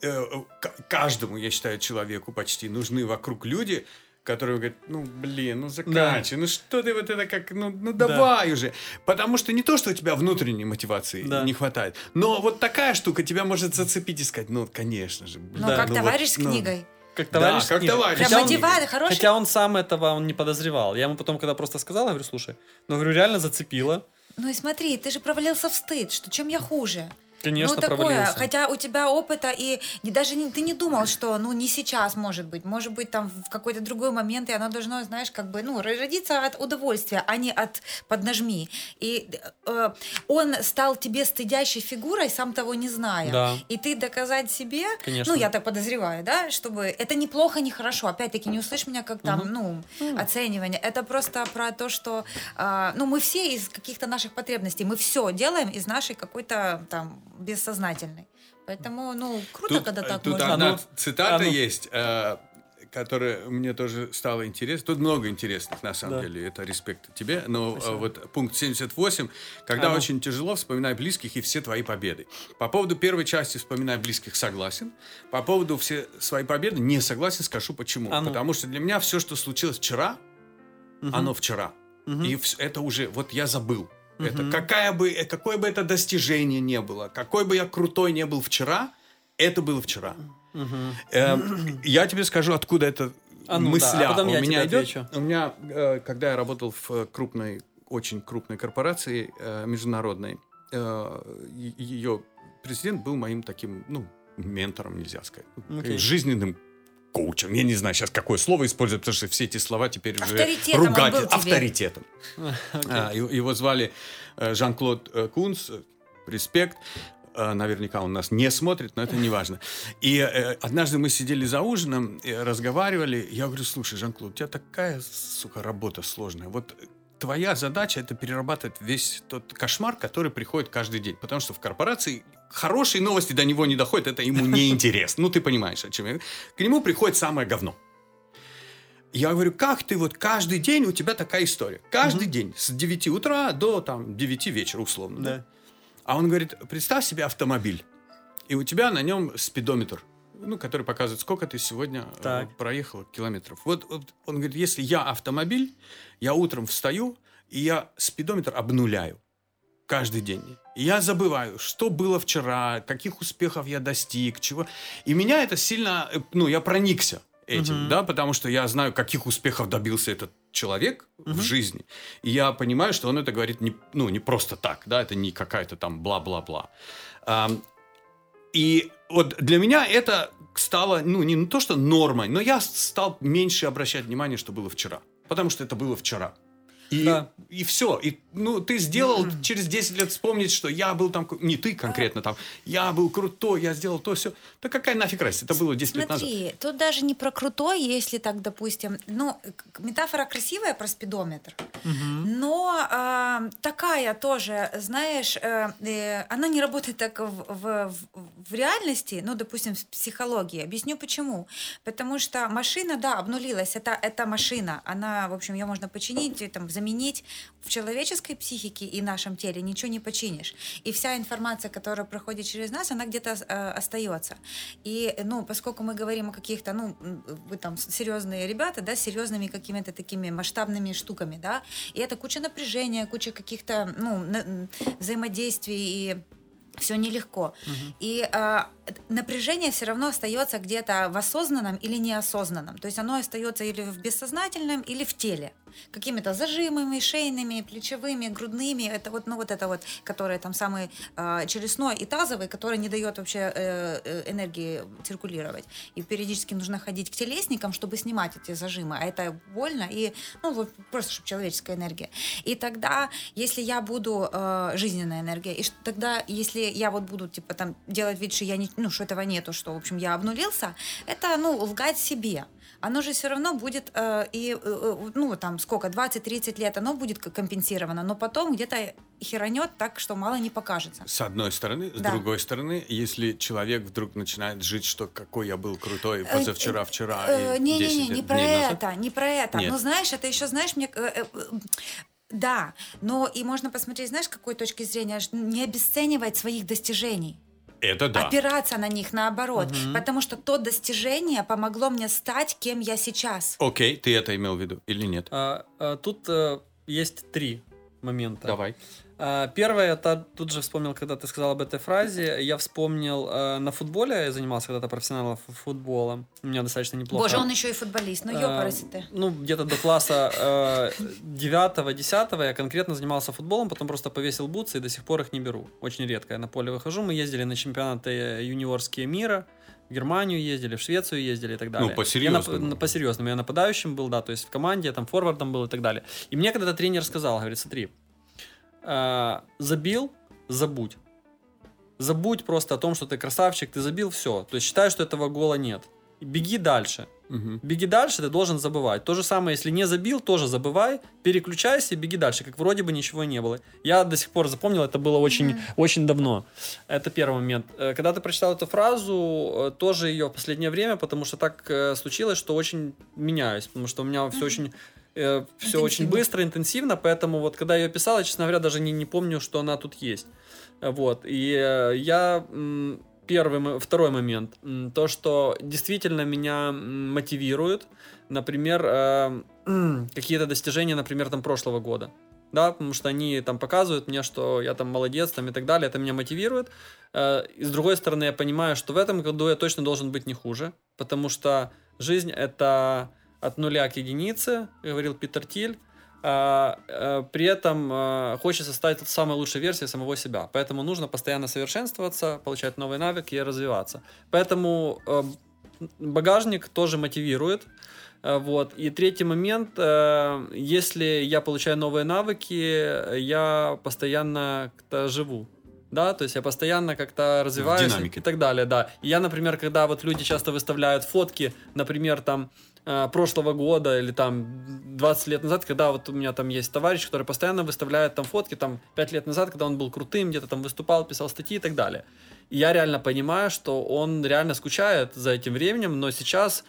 э, к- каждому, я считаю, человеку почти нужны вокруг люди, которые говорят, ну, блин, ну, заканчивай, ну, что ты вот это как, ну, ну, давай уже. Потому что не то, что у тебя внутренней мотивации Да. не хватает, но вот такая штука тебя может зацепить и сказать, ну, конечно же. блин, Ну, как вот, товарищ с ну». книгой. Как Да, товарищ. как с ним. товарищ. Хотя он- мотивация, хороший. Хотя он сам этого он не подозревал. Я ему потом, когда просто сказал, я говорю, слушай, ну, говорю, реально зацепило. Ну и смотри, ты же провалился в стыд, что чем я хуже? Конечно, ну, такое, провалился. хотя у тебя опыта, и не, даже не, ты не думал, что, ну, не сейчас, может быть, может быть, там, в какой-то другой момент, и оно должно, знаешь, как бы, ну, родиться от удовольствия, а не от поднажми. И э, он стал тебе стыдящей фигурой, сам того не зная. Да. И ты доказать себе, Конечно. ну, я так подозреваю, да, чтобы это неплохо, не хорошо. Опять-таки, не услышь меня как там, ну, оценивание. Это просто про то, что, а, ну, мы все из каких-то наших потребностей, мы все делаем из нашей какой-то там бессознательной. Поэтому, ну, круто, Тут, когда э, так тут можно. одна А ну, цитата а ну. есть, э, которая мне тоже стала интересна. Тут много интересных, на самом Да. деле. Это респект тебе. Но э, Спасибо. вот пункт 78. Когда А ну. очень тяжело, вспоминай близких и все твои победы. По поводу первой части «Вспоминай близких» согласен. По поводу все свои победы не согласен, скажу почему. А ну. Потому что для меня все, что случилось вчера, Мгм. оно вчера. Мгм. И это уже, вот я забыл. Это Мгм. какая бы, э, какое бы это достижение не было, какой бы я крутой не был вчера, это было вчера. Мгм. Эм, я тебе скажу, откуда это А ну да, мысля а потом у меня идет. отвечу. У меня, э, когда я работал в э, крупной, очень крупной корпорации э, международной, ее президент был моим таким, ну, ментором, нельзя сказать, Окей. жизненным коучем. Я не знаю сейчас, какое слово использовать, потому что все эти слова теперь уже ругать. Авторитетом. *laughs* А, и- Его звали э, Жан-Клод э, Кунц. э, Респект. Э, Наверняка он нас не смотрит, но это не важно. И э, однажды мы сидели за ужином, разговаривали. Я говорю, слушай, Жан-Клод, у тебя такая, сука, работа сложная. Вот твоя задача это перерабатывать весь тот кошмар, который приходит каждый день. Потому что в корпорации хорошие новости до него не доходят, это ему не интересно. Ну, ты понимаешь, о чем я. К нему приходит самое говно. Я говорю, как ты вот каждый день у тебя такая история? Каждый день с 9 утра до там 9 вечера условно. да? Да. А он говорит, представь себе автомобиль, и у тебя на нем спидометр, ну, который показывает, сколько ты сегодня э, Так. проехал километров. Вот, вот он говорит, если я автомобиль, я утром встаю, и я спидометр обнуляю каждый день. И я забываю, что было вчера, каких успехов я достиг, чего. И меня это сильно, э, ну, я проникся этим, Мгм. да, потому что я знаю, каких успехов добился этот человек в жизни. И я понимаю, что он это говорит не, ну, не просто так, да, это не какая-то там бла-бла-бла. Ам, и вот для меня это стало, ну, не то, что нормой, но я стал меньше обращать внимание, что было вчера. Потому что это было вчера. И, Да. и все. И, ну, ты сделал через 10 лет вспомнить, что я был там, не ты конкретно там, я был крутой, я сделал то, все. Да какая нафиг разница? Это было 10 лет назад. Смотри, тут даже не про крутой, если так, допустим, ну, метафора красивая про спидометр, но а, такая тоже, знаешь, э, э, она не работает так в, в, в- реальности, ну, допустим, в психологии. Объясню почему. Потому что машина, да, обнулилась, это, это машина, она, в общем, ее можно починить, там, заменить в человеческой психике и нашем теле ничего не починишь. И вся информация, которая проходит через нас, она где-то э, остается. И, ну, поскольку мы говорим о каких-то, ну, вы там серьезные ребята, да, с серьезными какими-то такими масштабными штуками, да, и это куча напряжения, куча каких-то, ну, взаимодействий и все нелегко. Угу. И э, напряжение все равно остается где-то в осознанном или неосознанном. То есть оно остается или в бессознательном, или в теле какими-то зажимами, шейными, плечевыми, грудными. Это вот, ну, вот это вот, которое там самый э, челюстной и тазовый, который не дает вообще э, э, энергии циркулировать. И периодически нужно ходить к телесникам, чтобы снимать эти зажимы. А это больно и, ну, вот просто, чтобы человеческая энергия. И тогда, если я буду э, жизненная энергия, и тогда, если я вот буду, типа, там, делать вид, что я не, ну, что этого нету, что, в общем, я обнулился, это, ну, лгать себе оно же все равно будет, э, и, э, э ну, там, сколько, 20-30 лет, оно будет компенсировано, но потом где-то херанет так, что мало не покажется. С одной стороны. С да. другой стороны, если человек вдруг начинает жить, что какой я был крутой э, позавчера, вчера Не-не-не, не про это, не про это. Но знаешь, это еще, знаешь, мне... Да, но и можно посмотреть, знаешь, с какой точки зрения, не обесценивать своих достижений. Это да. Опираться на них наоборот. Угу. Потому что то достижение помогло мне стать, кем я сейчас. Окей, ты это имел в виду или нет? А, а, тут а, есть три момента. Давай. А, первое, это тут же вспомнил, когда ты сказал об этой фразе, я вспомнил э, на футболе, я занимался когда-то профессиональным футболом, у меня достаточно неплохо. Боже, он еще и футболист, ну ёпарасы ты. Ну, где-то до класса девятого, десятого я конкретно занимался футболом, потом просто повесил бутсы и до сих пор их не беру. Очень редко я на поле выхожу, мы ездили на чемпионаты юниорские мира, в Германию ездили, в Швецию ездили и так далее. Ну, по-серьезному. Я по-серьезному. Я нападающим был, да, то есть в команде, я там форвардом был и так далее. И мне когда-то тренер сказал, говорит, смотри, э, забил, забудь. Забудь просто о том, что ты красавчик, ты забил, все. То есть считай, что этого гола нет. Беги дальше. Угу. Беги дальше, ты должен забывать. То же самое, если не забил, тоже забывай, переключайся и беги дальше, как вроде бы ничего не было. Я до сих пор запомнил, это было очень, mm очень давно. Это первый момент. Э, когда ты прочитал эту фразу, э, тоже ее в последнее время, потому что так э, случилось, что очень меняюсь, потому что у меня все очень э, все очень быстро, интенсивно, поэтому вот когда я ее писал, я, честно говоря, даже не, не помню, что она тут есть. Вот, и э, я... Первый, второй момент. То, что действительно меня мотивирует, например, э, *clears throat* какие-то достижения, например, там прошлого года. Да, потому что они там показывают мне, что я там молодец там и так далее, это меня мотивирует. И с другой стороны, я понимаю, что в этом году я точно должен быть не хуже, потому что жизнь это от нуля к единице, говорил Питер Тиль. А, а, при этом а, хочется стать самой лучшей версией самого себя. Поэтому нужно постоянно совершенствоваться, получать новые навыки и развиваться. Поэтому а, багажник тоже мотивирует. А, вот. И третий момент, если я получаю новые навыки, я постоянно как-то живу да, то есть я постоянно как-то развиваюсь и так далее, да. И я, например, когда вот люди часто выставляют фотки, например, там Э, прошлого года или там 20 лет назад, когда вот у меня там есть товарищ, который постоянно выставляет там фотки, там 5 лет назад, когда он был крутым, где-то там выступал, писал статьи и так далее. И я реально понимаю, что он реально скучает за этим временем, но сейчас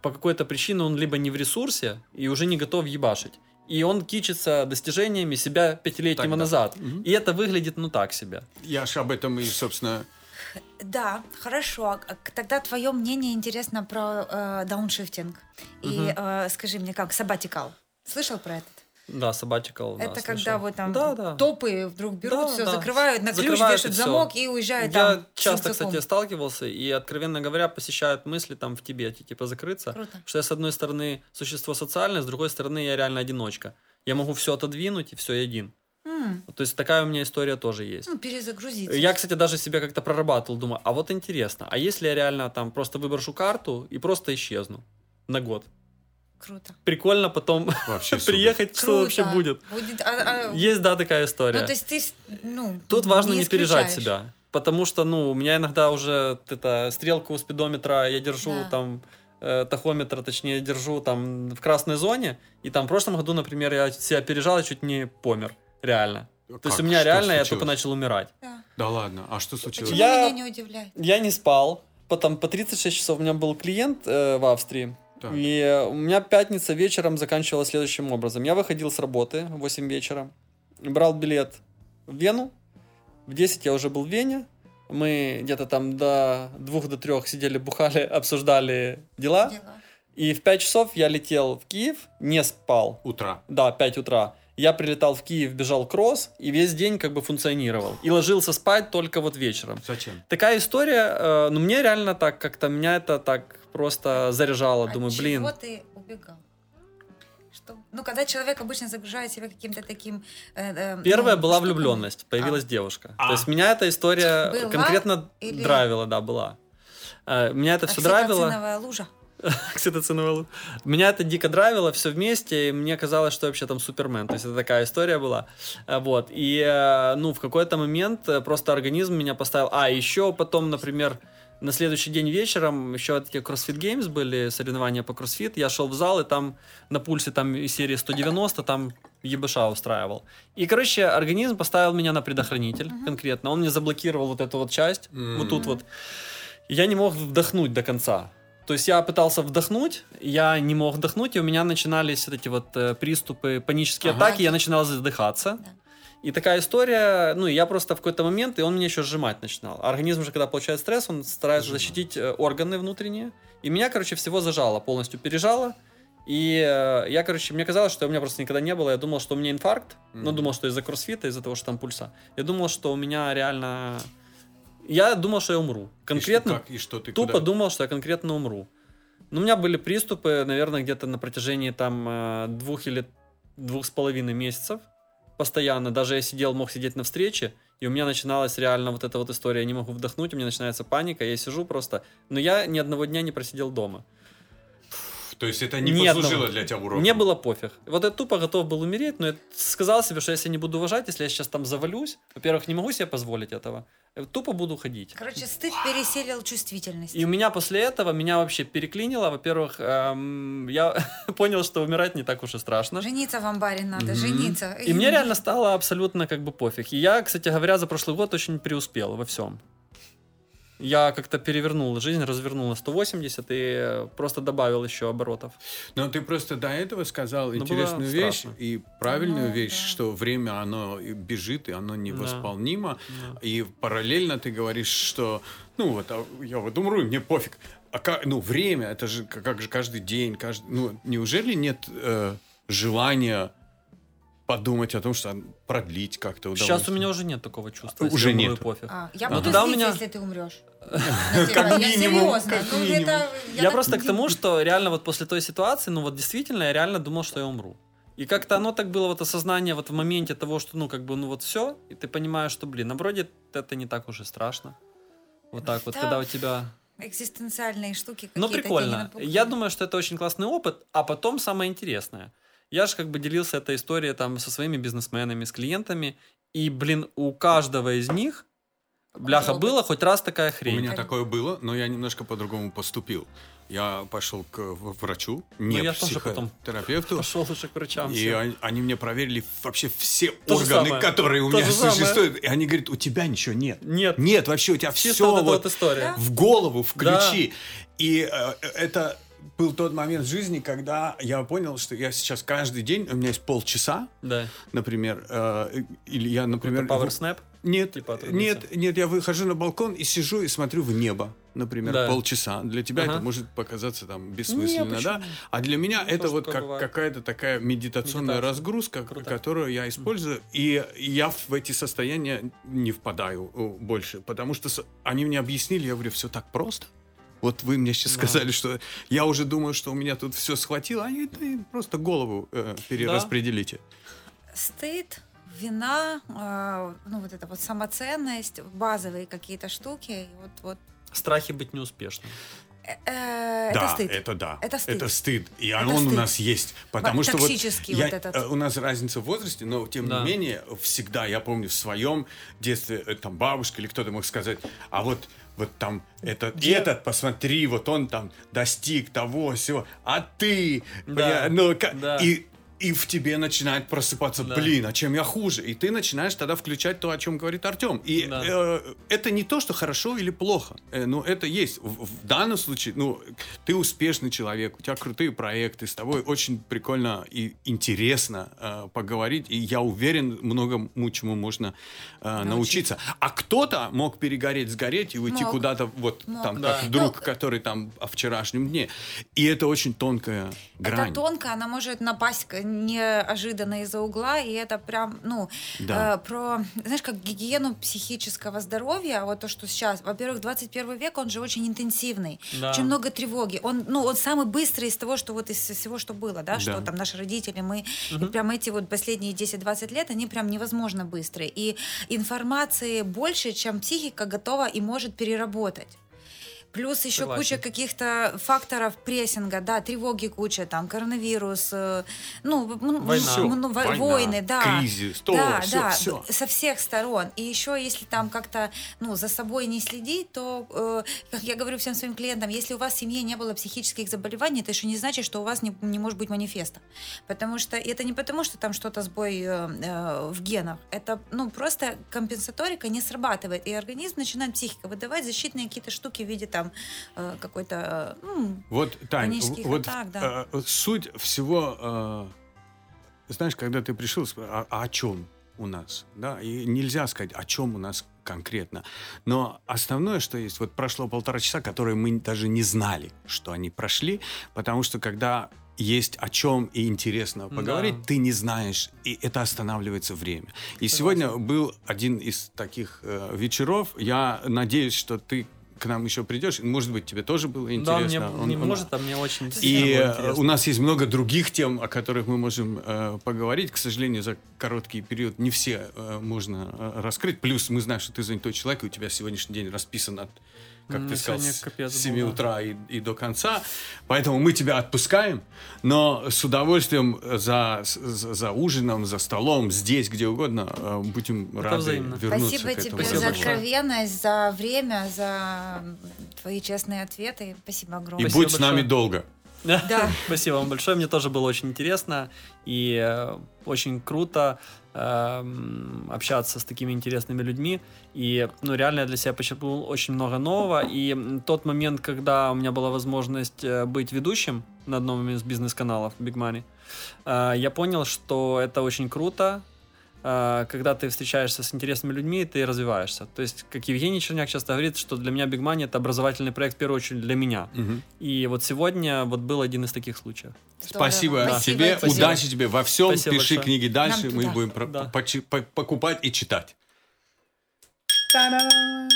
по какой-то причине он либо не в ресурсе и уже не готов ебашить. И он кичится достижениями себя пятилетнего назад. Угу. И это выглядит, ну, так себе. Я же об этом и, собственно, да, хорошо. А тогда твое мнение интересно про э, дауншифтинг. И угу. э, скажи мне, как sabbatical. Слышал про этот? Да, sabbatical. Это да, когда слышал. вот там да, да. топы вдруг берут, да, все да. закрывают, на ключ закрывают вешают замок и уезжают Я там. часто, кстати, сталкивался и, откровенно говоря, посещают мысли там в Тибете, типа закрыться. Круто. Что я, с одной стороны, существо социальное, с другой стороны, я реально одиночка. Я могу все отодвинуть и все один. Mm. То есть такая у меня история тоже есть. Ну, перезагрузить. Я, кстати, даже себя как-то прорабатывал, думаю, а вот интересно, а если я реально там просто выброшу карту и просто исчезну на год? Круто. Прикольно потом *laughs* приехать, что вообще будет. будет а, а... Есть, да, такая история. Ну, то есть ты, ну, Тут важно не, не пережать себя. Потому что, ну, у меня иногда уже это, стрелку спидометра я держу да. там э, тахометра, точнее, держу там в красной зоне, и там в прошлом году, например, я себя пережал и чуть не помер. Реально. Как? То есть у меня что реально случилось? я только начал умирать. Да. да ладно, а что случилось? Почему я, меня не удивляет? Я не спал. Потом по 36 часов у меня был клиент э, в Австрии. Так. И у меня пятница вечером заканчивалась следующим образом. Я выходил с работы в 8 вечера, брал билет в Вену. В 10 я уже был в Вене. Мы где-то там до двух до трех сидели, бухали, *laughs* обсуждали дела. Дела. И в 5 часов я летел в Киев, не спал. Утра. Да, 5 утра. Я прилетал в Киев, бежал кросс и весь день как бы функционировал. И ложился спать только вот вечером. Зачем? Такая история, э, ну мне реально так как-то, меня это так просто заряжало. От Думаю, блин, чего ты убегал? Что... Ну, когда человек обычно загружает себя каким-то таким... э, э, Первая ну, была штуками. влюбленность, появилась девушка. А. То есть меня эта история Была конкретно или- драйвила, да, была. Э, Меня это все драйвило. Окситоциновая лужа. *laughs* Окситоциновая лу- Меня это дико драйвило, все вместе, и мне казалось, что вообще там супермен. То есть это такая история была. Э, Вот. И, э, ну, в какой-то момент э, просто организм меня поставил... А, еще потом, например, на следующий день вечером еще такие CrossFit Games были, соревнования по CrossFit. Я шел в зал, и там на пульсе там из серии 190, там ебыша устраивал. И, короче, организм поставил меня на предохранитель конкретно. Он мне заблокировал вот эту вот часть, вот тут вот. И Я не мог вдохнуть до конца. То есть я пытался вдохнуть, я не мог вдохнуть, и у меня начинались вот эти вот э, приступы, панические Ага. атаки, я начинал задыхаться. Да. И такая история, ну, и я просто в какой-то момент, и он меня еще сжимать начинал. А Организм же, когда получает стресс, он старается Сжимает. защитить э, органы внутренние. И меня, короче, всего зажало, полностью пережало. И э, я, короче, мне казалось, что у меня просто никогда не было. Я думал, что у меня инфаркт. Ну, Мгм. думал, что из-за кроссфита, из-за того, что там пульса. Я думал, что у меня реально... Я думал, что я умру. Конкретно И что, как, и что ты тупо куда? думал, что я конкретно умру. Ну, у меня были приступы, наверное, где-то на протяжении там э, двух или двух с половиной месяцев постоянно. Даже я сидел, мог сидеть на встрече, и у меня начиналась реально вот эта вот история. Я не могу вдохнуть, у меня начинается паника, я сижу просто. Но я ни одного дня не просидел дома. То есть это не Ни послужило одного. для тебя уроком? Мне было пофиг. Вот я тупо готов был умереть, но я сказал себе, что если я не буду уважать, если я сейчас там завалюсь, во-первых, не могу себе позволить этого, тупо буду ходить. Короче, стыд переселил чувствительность. И у меня после этого меня вообще переклинило. Во-первых, эм, я *laughs* понял, что умирать не так уж и страшно. Жениться в амбаре надо, Мгм. жениться. И мне *laughs* реально стало абсолютно как бы пофиг. И я, кстати говоря, за прошлый год очень преуспел во всем. Я как-то перевернул жизнь, развернул на 180 и э, просто добавил еще оборотов. Но ты просто до этого сказал Ну, было интересную вещь страшно. и правильную Ну, вещь, да. что время оно бежит, и оно невосполнимо. Да. И параллельно ты говоришь, что ну вот а я вот умру, и мне пофиг. А как, ну время, это же как, как же каждый день, каждый, ну неужели нет э, желания подумать о том, что продлить как-то удовольствие? Сейчас у меня уже нет такого чувства. Уже нет. пофиг. А, я Но буду тогда у злиться, меня- если ты умрешь. *laughs* Как минимум, серьезно. как Ну, минимум. это- Я, просто к тому, что реально вот после той ситуации, ну вот действительно, я реально думал, что я умру. И как-то оно так было, вот осознание вот в моменте того, что, ну, как бы, ну вот все, и ты понимаешь, что, блин, а вроде это не так уж и страшно. Вот так вот, Да. когда у тебя... Экзистенциальные штуки Ну, прикольно. Я думаю, что это очень классный опыт, а потом самое интересное. Я же как бы делился этой историей там со своими бизнесменами, с клиентами, и, блин, у каждого из них, бляха, было хоть раз такая У хрень. меня Как- такое было, но я немножко по-другому поступил. Я пошел к врачу, не Ну, я тоже потом психотерапевту. Пошел уже к врачам. И всем. они, они мне проверили вообще все То органы, самое. которые у То меня существуют. И они говорят, у тебя ничего нет. Нет. Нет, вообще у тебя Чисто все вот вот история. в голову включи. И э, это был тот момент в жизни, когда я понял, что я сейчас каждый день, у меня есть полчаса, Да. например, э, или я, например... Power Snap. Нет, Типа нет, нет, я выхожу на балкон и сижу и смотрю в небо, например, Да. полчаса. Для тебя Ага. это может показаться там бессмысленно, да? почему? А для меня Ну, это вот как, какая-то такая медитационная Медитация. разгрузка, Круто. которую я использую, и я в эти состояния не впадаю э, больше, потому что они мне объяснили, я говорю, все так просто. Вот вы мне сейчас Да. сказали, что я уже думаю, что у меня тут все схватило, а это просто голову э, перераспределите. Стыд, вина, э, ну вот это вот самоценность, базовые какие-то штуки. Вот, вот. Страхи быть неуспешным. Э, э, да, это стыд. это да. Это стыд. Это стыд. И Это он у стыд. нас есть. Потому что вот, я- вот этот. э, у нас разница в возрасте, но тем Да. не менее, всегда, я помню, в своем детстве, э, там, бабушка или кто-то мог сказать, а вот вот там этот, Где- этот, посмотри, вот он там достиг того, всего, а ты, Да, бля, ну, да. и и в тебе начинает просыпаться, Да. блин, а чем я хуже? И ты начинаешь тогда включать то, о чем говорит Артем. И Да. э, это не то, что хорошо или плохо. Э, ну, это есть. В, в данном случае, ну, ты успешный человек, у тебя крутые проекты, с тобой очень прикольно и интересно э, поговорить. И я уверен, многому чему можно э, научиться. А кто-то мог перегореть, сгореть и уйти куда-то, вот Мог. там, Да. как друг, Ну, который там о вчерашнем дне. И это очень тонкая грань. Это тонко, она может напасть неожиданно из-за угла, и это прям, ну, Да. э, про, знаешь, как гигиену психического здоровья, вот то, что сейчас, во-первых, 21 век, он же очень интенсивный, Да. очень много тревоги, он, ну, он самый быстрый из того, что вот из всего, что было, да, что Да. там наши родители, мы, и прям эти вот последние 10-20 лет, они прям невозможно быстрые, и информации больше, чем психика готова и может переработать. Плюс еще Согласен. куча каких-то факторов прессинга, да, тревоги куча, там, коронавирус, э, ну, Война. Всё. ну, во- Война, войны, да. кризис, то, да, всё, да, всё. со всех сторон. И еще, если там как-то, ну, за собой не следить, то, э, как я говорю всем своим клиентам, если у вас в семье не было психических заболеваний, это еще не значит, что у вас не, не может быть манифеста. Потому что это не потому, что там что-то сбой э, э, в генах. Это, ну, просто компенсаторика не срабатывает, и организм начинает психика выдавать защитные какие-то штуки в виде там э, какой-то, э, ну, Вот, Тань, вот атак, да. э, суть всего, э, знаешь, когда ты пришел, а, а о чем у нас, да, и нельзя сказать, о чем у нас конкретно. Но основное, что есть, вот прошло полтора часа, которые мы даже не знали, что они прошли, потому что когда есть о чем и интересно поговорить, Да. ты не знаешь, и это останавливается время. И сегодня был один из таких э, вечеров. Я надеюсь, что ты к нам еще придешь. Может быть, тебе тоже было Да, интересно. мне Он- не он- может, а мне очень и э, интересно. у нас есть много других тем, о которых мы можем э, поговорить. К сожалению, за короткий период не все э, можно э, раскрыть. Плюс мы знаем, что ты занятой человек, и у тебя сегодняшний день расписан от, как М, ты сказал, с капец был, 7 да. утра и, и до конца. Поэтому мы тебя отпускаем, но с удовольствием за, за, за ужином, за столом, здесь, где угодно, э, будем рады взаимно. вернуться Спасибо к этому тебе Спасибо за большое. откровенность, за время, за твои честные ответы. Спасибо И огромное. Спасибо будь с нами большое. долго. Да. *laughs* Спасибо вам большое. Мне тоже было очень интересно и э, очень круто общаться с такими интересными людьми. И, ну, реально я для себя почерпнул очень много нового. И тот момент, когда у меня была возможность э, быть ведущим на одном из бизнес-каналов Big Money, э, я понял, что это очень круто, когда ты встречаешься с интересными людьми, ты развиваешься. То есть, как Евгений Черняк часто говорит, что для меня Big Money это образовательный проект в первую очередь для меня. Мгм. И вот сегодня вот был один из таких случаев. Здорово. Спасибо, Спасибо тебе, тебе. удачи тебе во всем. Спасибо Пиши большое. книги дальше, Нам мы туда. будем Да. покупать и читать. Та-дам!